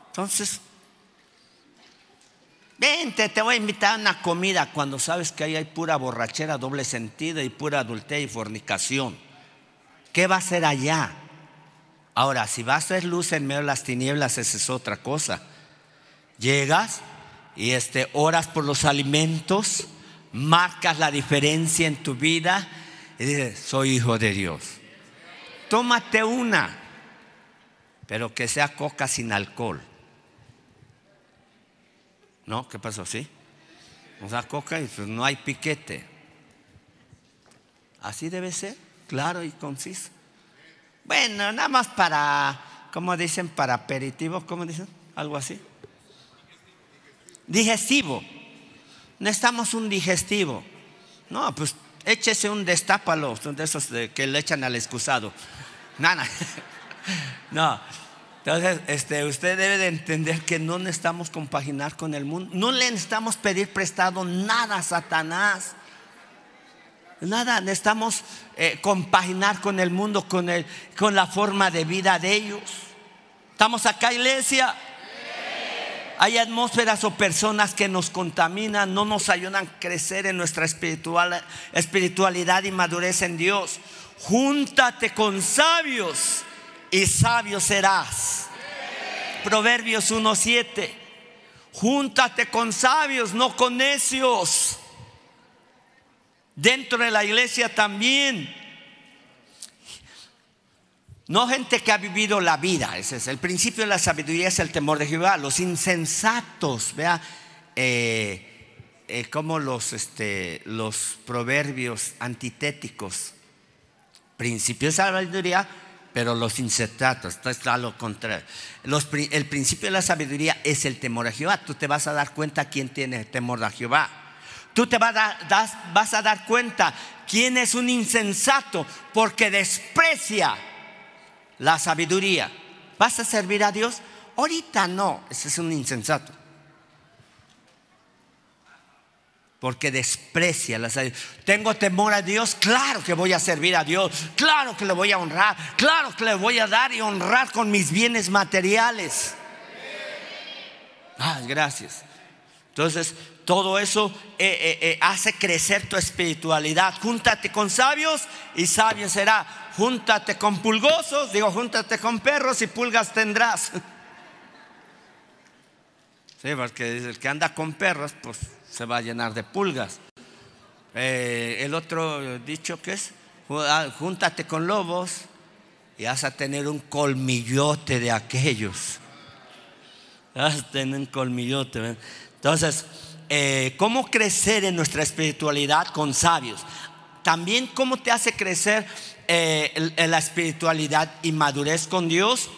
Entonces, vente, te voy a invitar a una comida cuando sabes que ahí hay pura borrachera, doble sentido y pura adulterio y fornicación. ¿Qué va a ser allá? Ahora, si vas a ser luz en medio de las tinieblas, esa es otra cosa. Llegas y este, oras por los alimentos, marcas la diferencia en tu vida y dices, soy hijo de Dios. Tómate una, pero que sea coca sin alcohol. ¿No? ¿Qué pasó? ¿Sí? O sea, coca y pues no hay piquete. Así debe ser, claro y conciso. Bueno, nada más para, ¿cómo dicen? Para aperitivo, ¿cómo dicen? Algo así. Digestivo. Necesitamos un digestivo. No, pues échese un destápalo, de esos que le echan al excusado. Nada. *laughs* No. Entonces, este, usted debe de entender que no necesitamos compaginar con el mundo. No le necesitamos pedir prestado nada a Satanás. Nada, necesitamos eh, compaginar con el mundo, con, el, con la forma de vida de ellos. ¿Estamos acá, iglesia? Hay atmósferas o personas que nos contaminan, no nos ayudan a crecer en nuestra espiritual, espiritualidad y madurez en Dios. Júntate con sabios y sabio serás. Proverbios 1.7. Júntate con sabios, no con necios. Dentro de la iglesia también. No gente que ha vivido la vida, ese es el principio de la sabiduría, es el temor de Jehová. Los insensatos, vea, eh, eh, como los, este, los proverbios antitéticos. Principio de sabiduría, pero los insensatos, esto es lo contrario. el principio de la sabiduría es el temor a Jehová. Tú te vas a dar cuenta quién tiene temor a Jehová. Tú te vas a, dar, cuenta quién es un insensato porque desprecia la sabiduría. ¿Vas a servir a Dios? Ahorita no, ese es un insensato. Porque desprecia la sabiduría. Tengo temor a Dios, claro que voy a servir a Dios, claro que le voy a honrar, claro que le voy a dar y honrar con mis bienes materiales. Ah, gracias. Entonces, todo eso eh, eh, eh, hace crecer tu espiritualidad. Júntate con sabios y sabio será. Júntate con pulgosos, digo, júntate con perros y pulgas tendrás. *laughs* Sí, porque el que anda con perros, pues se va a llenar de pulgas. el otro dicho que es, ah, júntate con lobos y vas a tener un colmillote de aquellos. Vas a tener un colmillote. Entonces, eh, cómo crecer en nuestra espiritualidad con sabios. También cómo te hace crecer eh, la espiritualidad y madurez con Dios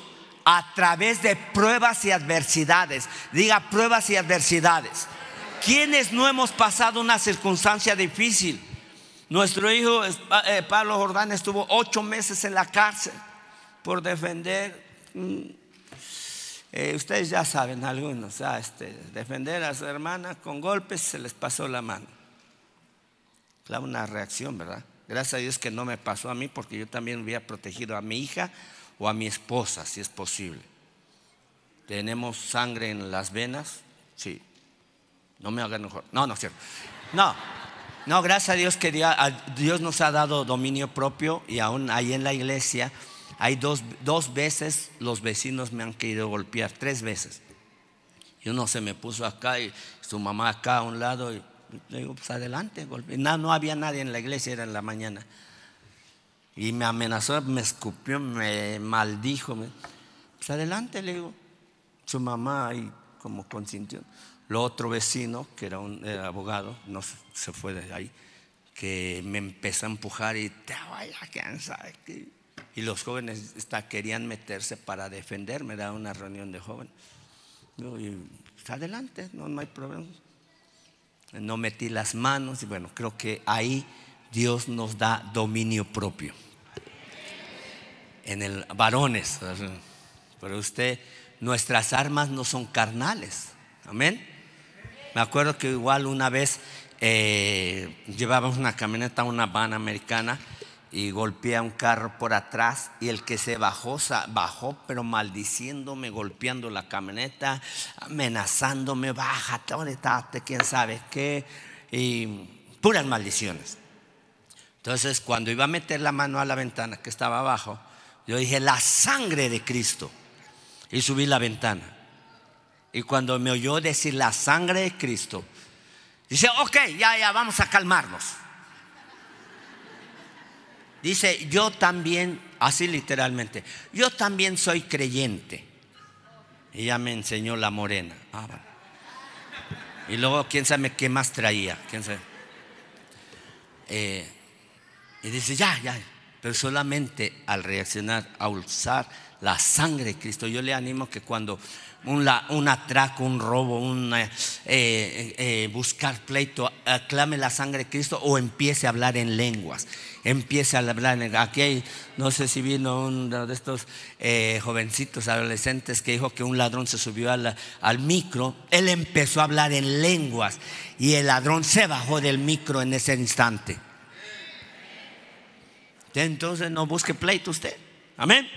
a través de pruebas y adversidades. Diga pruebas y adversidades. ¿Quiénes no hemos pasado una circunstancia difícil? Nuestro hijo eh, Pablo Jordán estuvo ocho meses en la cárcel por defender eh, ustedes ya saben algunos, este, defender a su hermana con golpes se les pasó la mano. Claro, una reacción, ¿verdad? Gracias a Dios que no me pasó a mí porque yo también hubiera protegido a mi hija o a mi esposa, si es posible. ¿Tenemos sangre en las venas? Sí. No me hagan mejor. No, no es cierto. No, no, gracias a Dios que Dios nos ha dado dominio propio y aún ahí en la iglesia hay dos, dos veces los vecinos me han querido golpear, tres veces. Y uno se me puso acá y su mamá acá a un lado y le digo, pues adelante, No, no había nadie en la iglesia, era en la mañana. Y me amenazó, me escupió, me maldijo. pues adelante, le digo. Su mamá ahí como consintió. Lo otro vecino, que era un abogado, no se fue de ahí, que me empezó a empujar y te quién sabe qué y los jóvenes querían meterse para defenderme, era una reunión de jóvenes. Pues, adelante, no, no hay problema. No metí las manos y bueno, creo que ahí Dios nos da dominio propio. En el varones, pero usted, nuestras armas no son carnales. Amén. Me acuerdo que igual una vez eh, llevábamos una camioneta, una van americana y golpeé a un carro por atrás y el que se bajó, bajó, pero maldiciéndome, golpeando la camioneta, amenazándome, bájate, estate, quién sabe qué, y puras maldiciones. Entonces, cuando iba a meter la mano a la ventana que estaba abajo, yo dije, la sangre de Cristo, y subí la ventana. Y cuando me oyó decir la sangre de Cristo, dice, ok, ya, ya, vamos a calmarnos. Dice, yo también, así literalmente, yo también soy creyente. Ella me enseñó la morena. Ah, y luego, quién sabe qué más traía. ¿Quién sabe? Eh, y dice, ya, ya. Pero solamente al reaccionar, a usar la sangre de Cristo. Yo le animo que cuando un, atraco, un robo, un eh, eh, eh, buscar pleito, aclame la sangre de Cristo o empiece a hablar en lenguas. Empiece a hablar en Aquí no sé si vino uno de estos jovencitos adolescentes que dijo que un ladrón se subió al, al micro. Él empezó a hablar en lenguas y el ladrón se bajó del micro en ese instante. Entonces no busque pleito usted. Amén.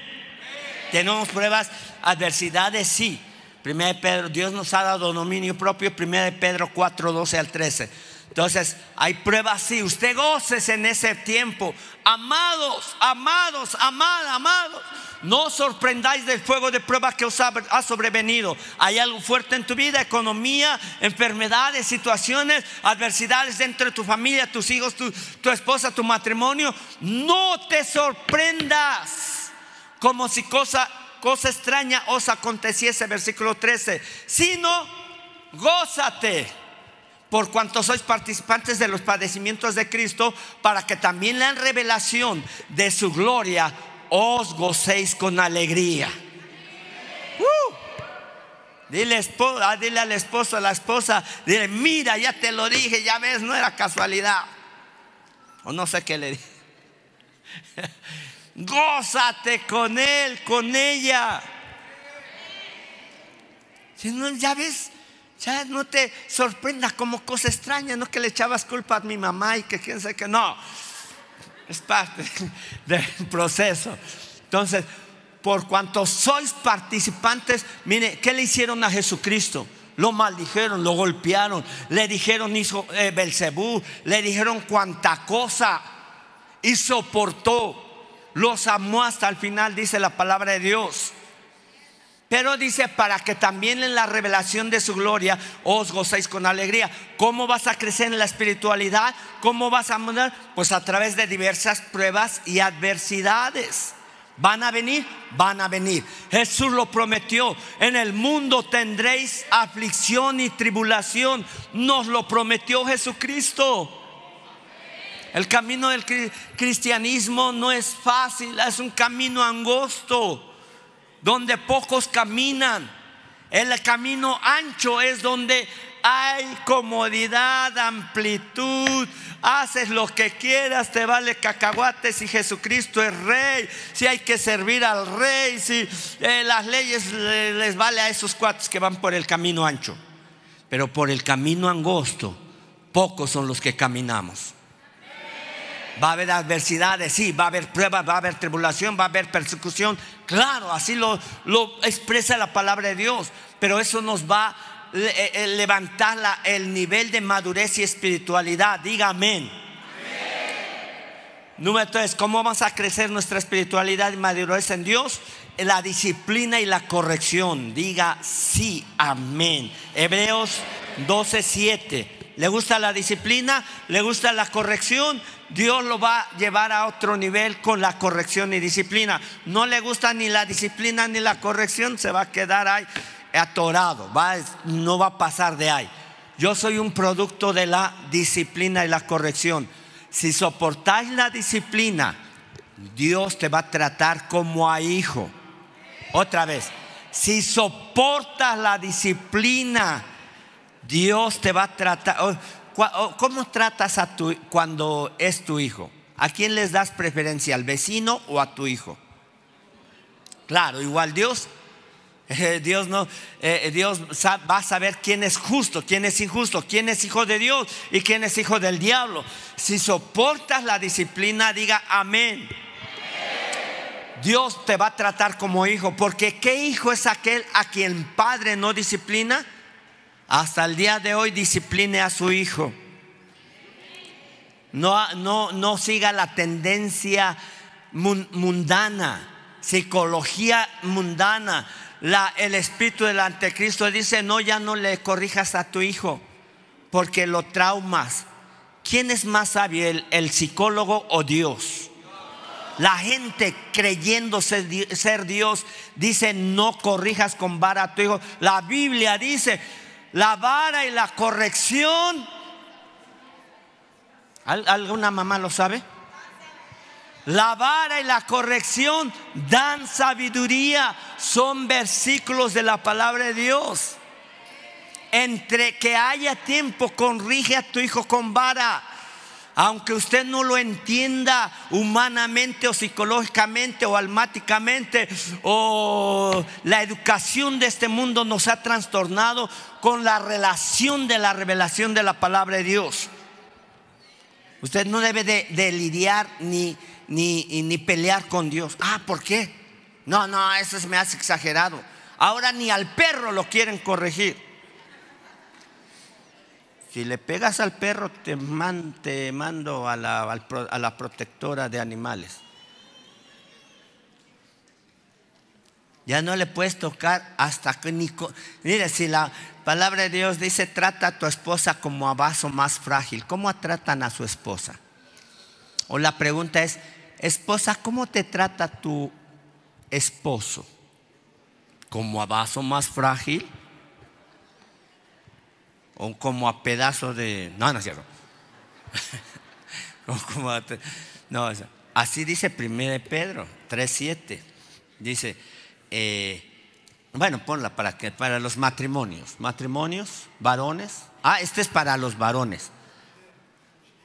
Tenemos pruebas, adversidades, sí. Primera de Pedro, Dios nos ha dado dominio propio, Primera de Pedro 4, 12 al 13. Entonces, hay pruebas sí. Usted goces en ese tiempo. Amados, amados, amados, amados. No sorprendáis del fuego de prueba que os ha, sobrevenido. Hay algo fuerte en tu vida, economía, enfermedades, situaciones, adversidades dentro de tu familia, tus hijos, tu, tu esposa, tu matrimonio. No te sorprendas como si cosa cosa extraña os aconteciese, versículo 13, sino gózate por cuanto sois participantes de los padecimientos de Cristo, para que también la revelación de su gloria os gocéis con alegría. Uh. Dile, esposa, dile al esposo, a la esposa, dile, mira, ya te lo dije, ya ves, no era casualidad. O no sé qué le dije. *laughs* Gózate con él, con ella. Si no, ya ves, ya no te sorprenda como cosa extraña, no que le echabas culpa a mi mamá y que quién sabe que no. Es parte *laughs* del proceso. Entonces, por cuanto sois participantes, mire, ¿qué le hicieron a Jesucristo? Lo maldijeron, lo golpearon, le dijeron hizo eh, Belcebú, le dijeron cuanta cosa y soportó los amó hasta el final, dice la palabra de Dios. Pero dice, para que también en la revelación de su gloria os gocéis con alegría. ¿Cómo vas a crecer en la espiritualidad? ¿Cómo vas a mudar? Pues a través de diversas pruebas y adversidades. ¿Van a venir? Van a venir. Jesús lo prometió. En el mundo tendréis aflicción y tribulación. Nos lo prometió Jesucristo. El camino del cristianismo no es fácil, es un camino angosto, donde pocos caminan. El camino ancho es donde hay comodidad, amplitud. Haces lo que quieras, te vale cacahuate si Jesucristo es rey, si hay que servir al rey, si eh, las leyes les vale a esos cuates que van por el camino ancho. Pero por el camino angosto, pocos son los que caminamos. Va a haber adversidades, sí, va a haber pruebas, va a haber tribulación, va a haber persecución. Claro, así lo, lo expresa la palabra de Dios. Pero eso nos va a eh, eh, levantar el nivel de madurez y espiritualidad. Diga amén. Número tres, ¿cómo vamos a crecer nuestra espiritualidad y madurez en Dios? La disciplina y la corrección. Diga sí, amén. Hebreos 12, 7. ¿Le gusta la disciplina? ¿Le gusta la corrección? Dios lo va a llevar a otro nivel con la corrección y disciplina. No le gusta ni la disciplina ni la corrección, se va a quedar ahí atorado, no va a pasar de ahí. Yo soy un producto de la disciplina y la corrección. Si soportáis la disciplina, Dios te va a tratar como a hijo. Otra vez, si soportas la disciplina, Dios te va a tratar. ¿Cómo tratas a tu cuando es tu hijo? ¿A quién les das preferencia, al vecino o a tu hijo? Claro, igual Dios. *laughs* Eh, Dios no, eh, Dios va a saber quién es justo, quién es injusto, quién es hijo de Dios y quién es hijo del diablo. Si soportas la disciplina, diga amén. Dios te va a tratar como hijo, porque ¿qué hijo es aquel a quien padre no disciplina? Hasta el día de hoy discipline a su hijo. No, no, no siga la tendencia mundana, psicología mundana. El espíritu del anticristo dice, no, ya no le corrijas a tu hijo, porque lo traumas. ¿Quién es más sabio, el, psicólogo o Dios? La gente creyendo ser, ser Dios dice, no corrijas con vara a tu hijo. La Biblia dice, la vara y la corrección. ¿Alguna mamá lo sabe? La vara y la corrección dan sabiduría. Son versículos de la palabra de Dios. Entre que haya tiempo, corrige a tu hijo con vara aunque usted no lo entienda humanamente o psicológicamente o almáticamente, o la educación de este mundo nos ha trastornado con la relación de la revelación de la palabra de Dios. Usted no debe de, lidiar ni, ni, ni pelear con Dios. Ah, ¿por qué? No, no, eso me hace exagerado. Ahora ni al perro lo quieren corregir. Si le pegas al perro, te, mando a la, protectora de animales. Ya no le puedes tocar hasta que ni... Mire, si la palabra de Dios dice, trata a tu esposa como a vaso más frágil, ¿cómo tratan a su esposa? O la pregunta es, esposa, ¿cómo te trata tu esposo? ¿Como a vaso más frágil? O como a pedazos de... No, no es cierto. *laughs* no, así dice 1 Pedro 3.7. Dice, eh, bueno, ponla para, que, para los matrimonios. Matrimonios, varones. Ah, este es para los varones.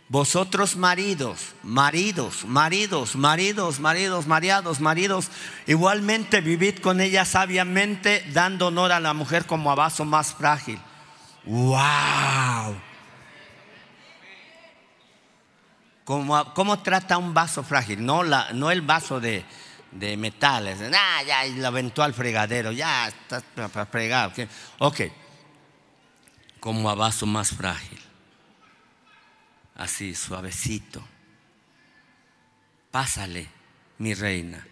Vosotros maridos, maridos, maridos, maridos, maridos, mariados, maridos, igualmente vivid con ella sabiamente, dando honor a la mujer como a vaso más frágil ¡Wow! ¿Cómo, trata un vaso frágil? No, la, no el vaso de, de metales. Ah, ya lo aventó al fregadero, ya está fregado. Ok. Como a vaso más frágil. Así, suavecito. Pásale, mi reina.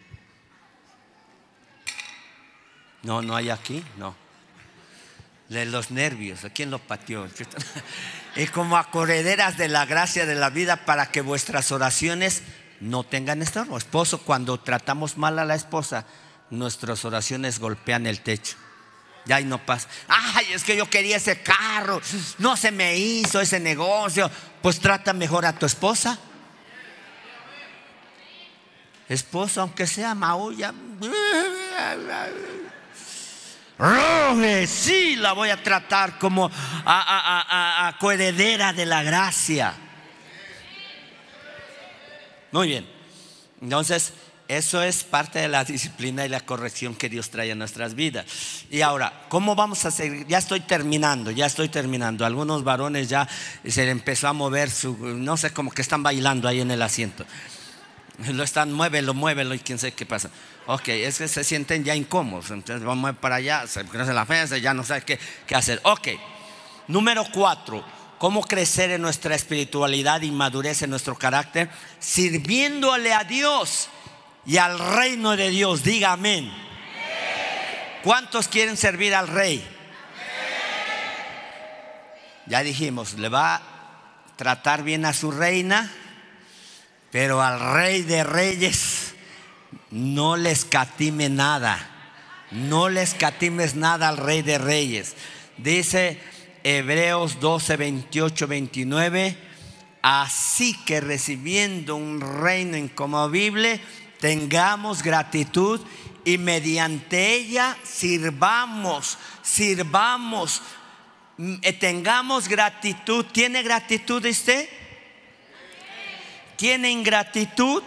No, no hay aquí, no de los nervios. ¿A quién lo pateó? *laughs* y como a correderas de la gracia de la vida para que vuestras oraciones no tengan estorbo. Esposo, cuando tratamos mal a la esposa, nuestras oraciones golpean el techo. Ya ahí no pasa. Ay, es que yo quería ese carro, no se me hizo ese negocio. Pues trata mejor a tu esposa. Esposo, aunque sea maulla. *laughs* Roge, sí la voy a tratar como a, a, coheredera de la gracia. Muy bien. Entonces, eso es parte de la disciplina y la corrección que Dios trae a nuestras vidas. Y ahora, ¿cómo vamos a seguir? Ya estoy terminando, ya estoy terminando. Algunos varones ya se empezó a mover su, no sé, como que están bailando ahí en el asiento. Lo están, muévelo, muévelo y quién sabe qué pasa. Ok, es que se sienten ya incómodos. Entonces vamos para allá, se crece la fe, ya no sabe qué, qué hacer. Ok, número cuatro. ¿Cómo crecer en nuestra espiritualidad y madurez en nuestro carácter? Sirviéndole a Dios y al reino de Dios. Diga amén. ¿Cuántos quieren servir al rey? Ya dijimos, le va a tratar bien a su reina, pero al rey de reyes no le escatime nada. No le escatimes nada al Rey de Reyes. Dice Hebreos 12, 28, 29. Así que recibiendo un reino incomovible, tengamos gratitud y mediante ella sirvamos, sirvamos, mm, eh, tengamos gratitud. ¿Tiene gratitud usted? ¿Tiene ingratitud?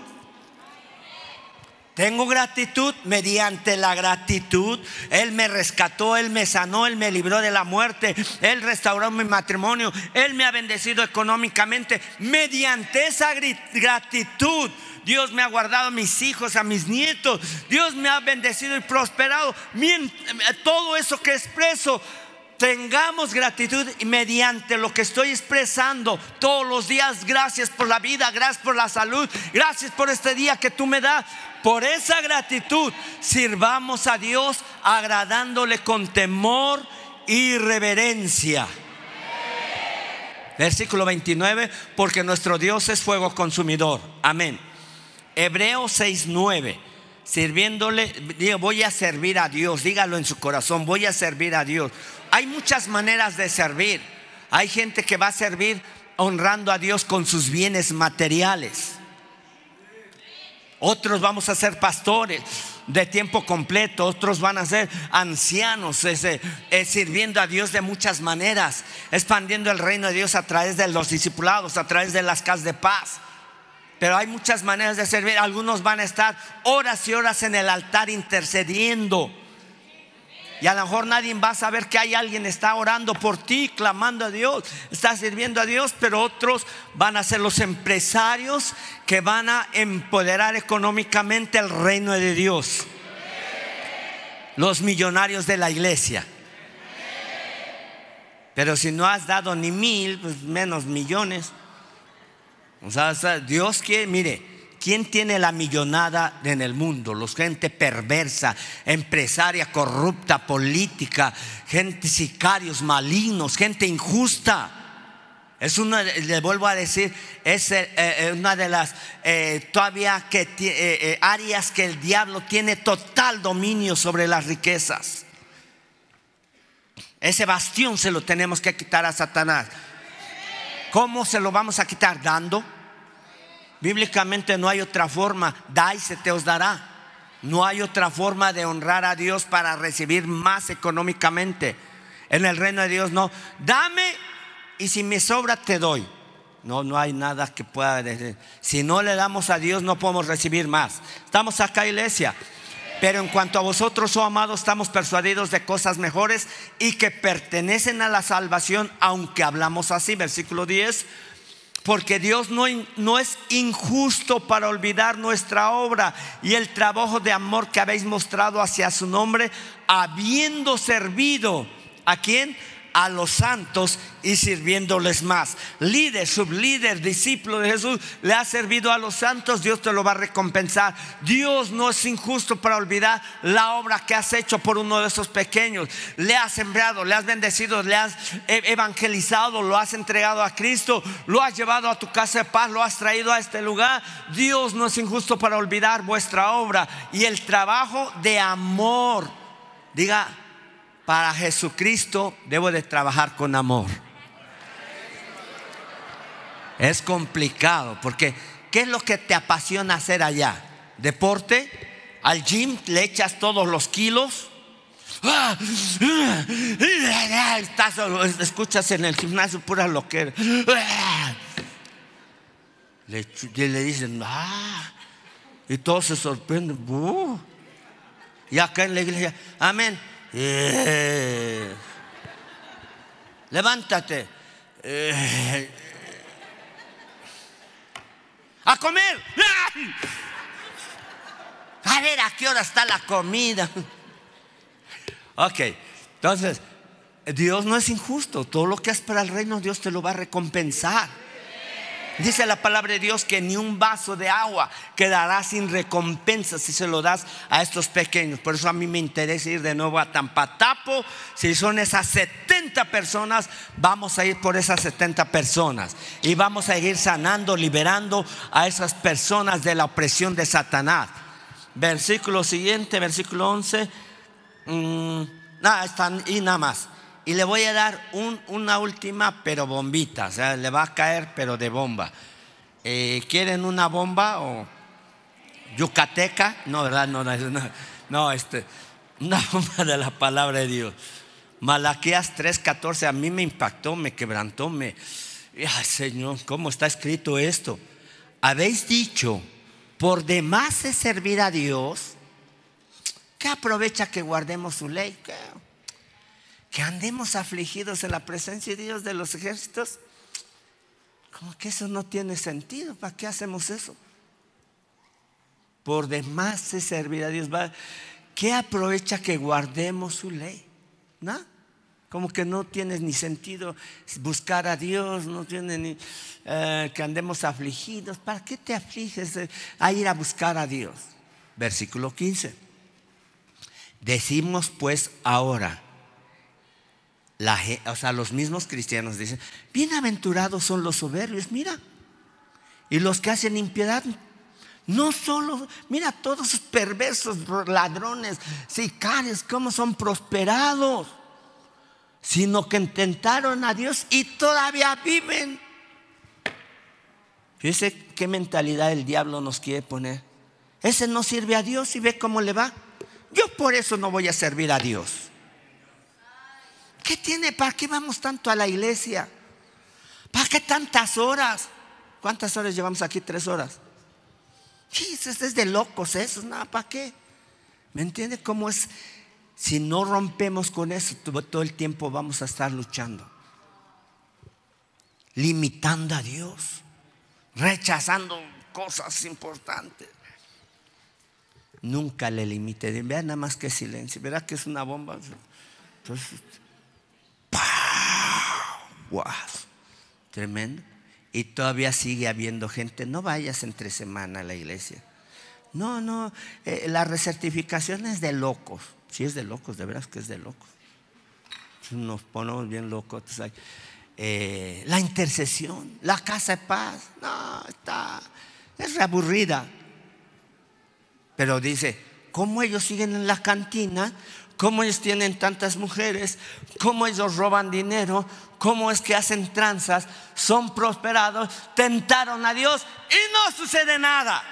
Tengo gratitud mediante la gratitud. Él me rescató, Él me sanó, Él me libró de la muerte, Él restauró mi matrimonio, Él me ha bendecido económicamente. Mediante esa gratitud, Dios me ha guardado a mis hijos, a mis nietos, Dios me ha bendecido y prosperado. Todo eso que expreso tengamos gratitud mediante lo que estoy expresando todos los días. Gracias por la vida, gracias por la salud, gracias por este día que tú me das. Por esa gratitud sirvamos a Dios agradándole con temor y reverencia. Versículo 29, porque nuestro Dios es fuego consumidor. Amén. Hebreos 6:9 sirviéndole, voy a servir a Dios, dígalo en su corazón, voy a servir a Dios. Hay muchas maneras de servir. Hay gente que va a servir honrando a Dios con sus bienes materiales. Otros vamos a ser pastores de tiempo completo, otros van a ser ancianos, eh, sirviendo a Dios de muchas maneras, expandiendo el reino de Dios a través de los discipulados, a través de las casas de paz. Pero hay muchas maneras de servir. Algunos van a estar horas y horas en el altar intercediendo y a lo mejor nadie va a saber que hay alguien está orando por ti, clamando a Dios, está sirviendo a Dios, pero otros van a ser los empresarios que van a empoderar económicamente el reino de Dios. Los millonarios de la iglesia. Pero si no has dado ni mil, pues menos millones. Dios quiere, mire, ¿Quién tiene la millonada en el mundo? Los gente perversa, empresaria corrupta, política, gente sicarios, malignos, gente injusta. Es una, le vuelvo a decir, es eh, eh, una de las eh, todavía que, áreas que el diablo tiene total dominio sobre las riquezas. Ese bastión se lo tenemos que quitar a Satanás. ¿Cómo se lo vamos a quitar? Dando Bíblicamente no hay otra forma. Da y se te os dará. No hay otra forma de honrar a Dios para recibir más económicamente. En el reino de Dios no. Dame y si me sobra te doy. No, no hay nada que pueda decir. Si no le damos a Dios no podemos recibir más. Estamos acá, iglesia. Pero en cuanto a vosotros, oh amados, estamos persuadidos de cosas mejores y que pertenecen a la salvación, aunque hablamos así. Versículo 10 porque Dios no, no, es injusto para olvidar nuestra obra y el trabajo de amor que habéis mostrado hacia su nombre, habiendo servido a quién? A los santos y sirviéndoles más. Líder, sublíder, discípulo de Jesús, le ha servido a los santos, Dios te lo va a recompensar. Dios no es injusto para olvidar la obra que has hecho por uno de esos pequeños. Le has sembrado, le has bendecido, le has e-, evangelizado, lo has entregado a Cristo, lo has llevado a tu casa de paz, lo has traído a este lugar. Dios no es injusto para olvidar vuestra obra y el trabajo de amor. Diga, para Jesucristo debo de trabajar con amor. Es complicado porque ¿qué es lo que te apasiona hacer allá? ¿Deporte? ¿Al gym le echas todos los kilos? Estás, escuchas en el gimnasio pura loquera. Le, le dicen, ah, y todos se sorprenden. Y acá en la iglesia, amén. Eh. levántate. Eh. a comer. A ver a qué hora está la comida. Ok, entonces, Dios no es injusto. Todo lo que es para el reino, Dios te lo va a recompensar. Dice la palabra de Dios que ni un vaso de agua quedará sin recompensa si se lo das a estos pequeños. Por eso a mí me interesa ir de nuevo a Tampatapo. Si son esas 70 personas, vamos a ir por esas 70 personas. Y vamos a ir sanando, liberando a esas personas de la opresión de Satanás. Versículo siguiente, versículo 11. Mm, nada, están, y nada más. Y le voy a dar una última, pero bombita. O sea, le va a caer, pero de bomba. Eh, ¿Quieren una bomba o yucateca? No, ¿verdad? No, no, no, este, una *laughs* bomba de la palabra de Dios. Malaquías 3:14 a mí me impactó, me quebrantó, me... Ay, Señor, ¿cómo está escrito esto? Habéis dicho, por demás es servir a Dios, ¿qué aprovecha que guardemos su ley? ¿Qué? Que andemos afligidos en la presencia de Dios de los ejércitos, como que eso no tiene sentido. ¿Para qué hacemos eso? Por demás se servir a Dios. ¿Qué aprovecha que guardemos su ley? ¿No? Como que no tiene ni sentido buscar a Dios, no tiene ni eh, que andemos afligidos. ¿Para qué te afliges a ir a buscar a Dios? Versículo 15. Decimos pues ahora o sea, los mismos cristianos dicen, bienaventurados son los soberbios, mira, y los que hacen impiedad, no solo, mira, todos esos perversos ladrones, sicarios, cómo son prosperados, sino que intentaron a Dios y todavía viven. Fíjese qué mentalidad el diablo nos quiere poner. Ese no sirve a Dios y ve cómo le va. Yo por eso no voy a servir a Dios. ¿Qué tiene? ¿Para qué vamos tanto a la iglesia? ¿Para qué tantas horas? ¿Cuántas horas llevamos aquí? Tres horas. Sí, es de locos eso, nada, ¿para qué? ¿Me entiende cómo es? Si no rompemos con eso, todo el tiempo vamos a estar luchando, limitando a Dios, rechazando cosas importantes. Nunca le limite. Vean nada más que silencio. Verá que es una bomba. Entonces, ¡Wow! Tremendo. Y todavía sigue habiendo gente. No vayas entre semana a la iglesia. No, no. Eh, la recertificación es de locos. Si es de locos, de veras que es de locos. Nos ponemos bien locos. Eh, la intercesión, la casa de paz. No, está. Es aburrida. Pero dice, ¿cómo ellos siguen en la cantina? ¿Cómo ellos tienen tantas mujeres? ¿Cómo ellos roban dinero? ¿Cómo es que hacen tranzas? Son prosperados, tentaron a Dios y no sucede nada.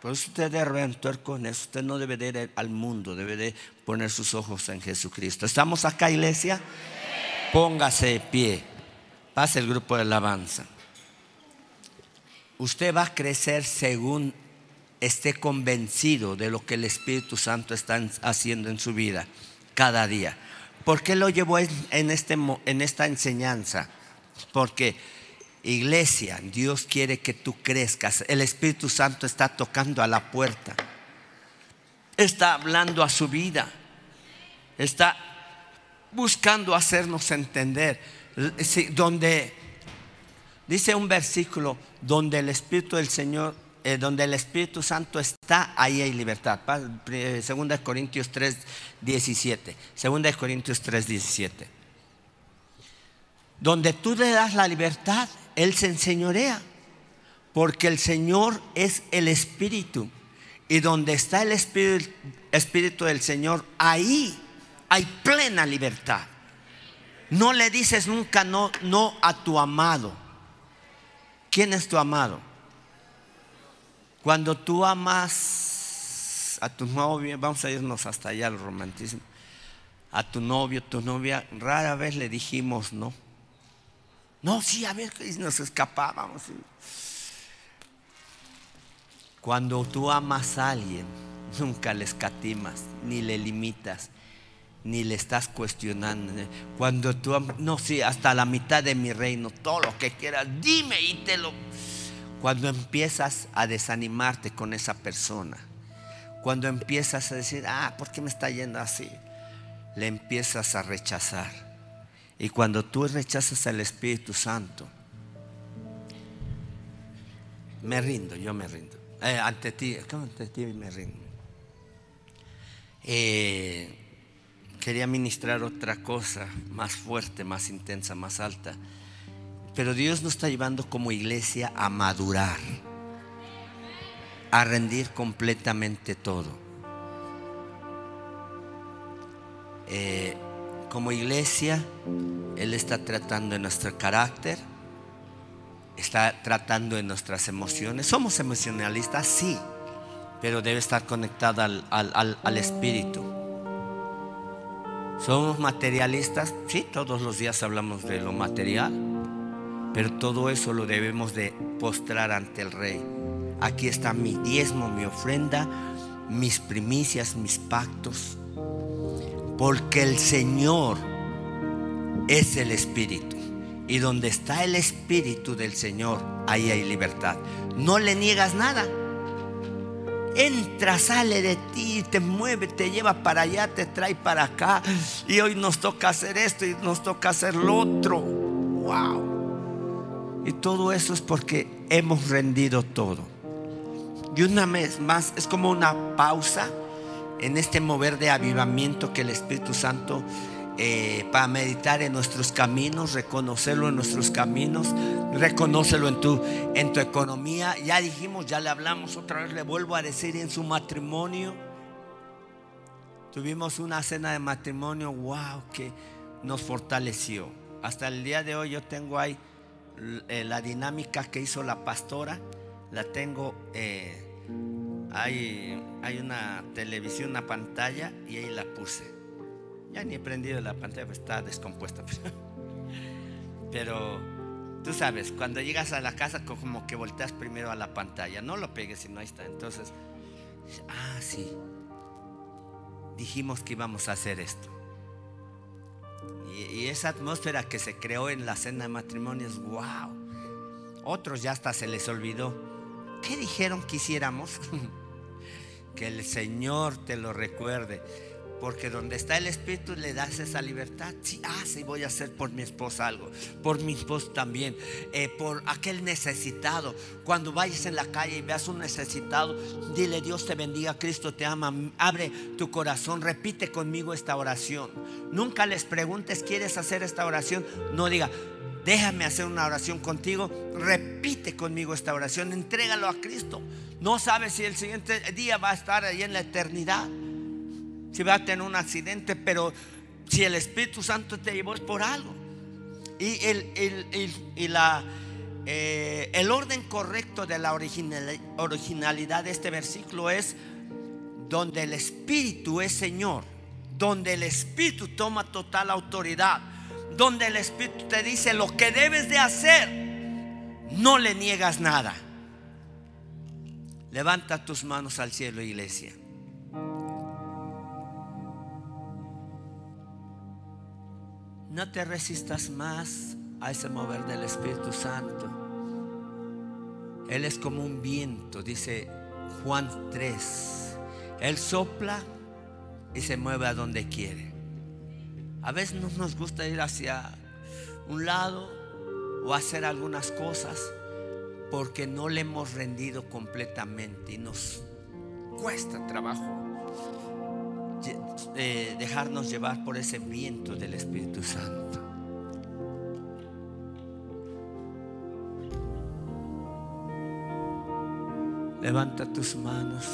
Por eso usted debe actuar con eso. Usted no debe de ir al mundo, debe de poner sus ojos en Jesucristo. ¿Estamos acá, iglesia? Póngase de pie. Pase el grupo de alabanza. Usted va a crecer según esté convencido de lo que el Espíritu Santo está haciendo en su vida cada día. ¿Por qué lo llevó en, este, en esta enseñanza? Porque iglesia, Dios quiere que tú crezcas. El Espíritu Santo está tocando a la puerta. Está hablando a su vida. Está buscando hacernos entender. Donde dice un versículo, donde el Espíritu del Señor eh, donde el Espíritu Santo está, ahí hay libertad. Segunda de Corintios 3, 17. Segunda de Corintios 3, 17. Donde tú le das la libertad, Él se enseñorea. Porque el Señor es el Espíritu. Y donde está el Espíritu, Espíritu del Señor, ahí hay plena libertad. No le dices nunca no, no a tu amado. ¿Quién es tu amado? Cuando tú amas a tu novio, vamos a irnos hasta allá al romantismo, a tu novio, tu novia, rara vez le dijimos no. No, sí, a ver, nos escapábamos. Cuando tú amas a alguien, nunca le escatimas, ni le limitas, ni le estás cuestionando. Cuando tú amas, no, sí, hasta la mitad de mi reino, todo lo que quieras, dime y te lo cuando empiezas a desanimarte con esa persona, cuando empiezas a decir, ah, ¿por qué me está yendo así? Le empiezas a rechazar. Y cuando tú rechazas al Espíritu Santo, me rindo, yo me rindo. Eh, ante ti, ante ti me rindo. Eh, quería ministrar otra cosa más fuerte, más intensa, más alta. Pero Dios nos está llevando como iglesia a madurar, a rendir completamente todo. Eh, como iglesia, Él está tratando en nuestro carácter, está tratando en nuestras emociones. Somos emocionalistas, sí, pero debe estar conectada al, al Espíritu. Somos materialistas, sí, todos los días hablamos de lo material pero todo eso lo debemos de postrar ante el rey. Aquí está mi diezmo, mi ofrenda, mis primicias, mis pactos. Porque el Señor es el Espíritu. Y donde está el Espíritu del Señor, ahí hay libertad. No le niegas nada. Entra, sale de ti, te mueve, te lleva para allá, te trae para acá. Y hoy nos toca hacer esto y nos toca hacer lo otro. Wow. Y todo eso es porque hemos rendido todo. Y una vez más, es como una pausa en este mover de avivamiento que el Espíritu Santo eh, para meditar en nuestros caminos, reconocerlo en nuestros caminos, reconócelo en tu, en tu economía. Ya dijimos, ya le hablamos otra vez, le vuelvo a decir en su matrimonio. Tuvimos una cena de matrimonio, wow, que nos fortaleció. Hasta el día de hoy yo tengo ahí eh, la dinámica que hizo la pastora, la tengo eh, hay, hay una televisión, una pantalla y ahí la puse. Ya ni he prendido la pantalla, pues está descompuesta. *laughs* Pero tú sabes, cuando llegas a la casa como que volteas primero a la pantalla, no lo pegues y no ahí está. Entonces, ah, sí, dijimos que íbamos a hacer esto. Y, esa atmósfera que se creó en la cena de matrimonio es wow. Otros ya hasta se les olvidó. ¿Qué dijeron que hiciéramos? *laughs* que el Señor te lo recuerde. Porque donde está el Espíritu le das esa libertad. Sí, ah, sí, voy a hacer por mi esposa algo. Por mi esposo también. Eh, por aquel necesitado. Cuando vayas en la calle y veas un necesitado, dile Dios te bendiga, Cristo te ama. Abre tu corazón, repite conmigo esta oración. Nunca les preguntes, ¿quieres hacer esta oración? No diga, déjame hacer una oración contigo. Repite conmigo esta oración. Entrégalo a Cristo. No sabes si el siguiente día va a estar ahí en la eternidad si va a tener un accidente, pero si el Espíritu Santo te llevó es por algo. Y el, la, eh, el orden correcto de la originalidad de este versículo es donde el Espíritu es Señor, donde el Espíritu toma total autoridad, donde el Espíritu te dice lo que debes de hacer, no le niegas nada. Levanta tus manos al cielo, iglesia. No te resistas más a ese mover del Espíritu Santo. Él es como un viento, dice Juan 3. Él sopla y se mueve a donde quiere. A veces no nos gusta ir hacia un lado o hacer algunas cosas porque no le hemos rendido completamente y nos cuesta trabajo eh, dejarnos llevar por ese viento del Espíritu Santo. Levanta tus manos.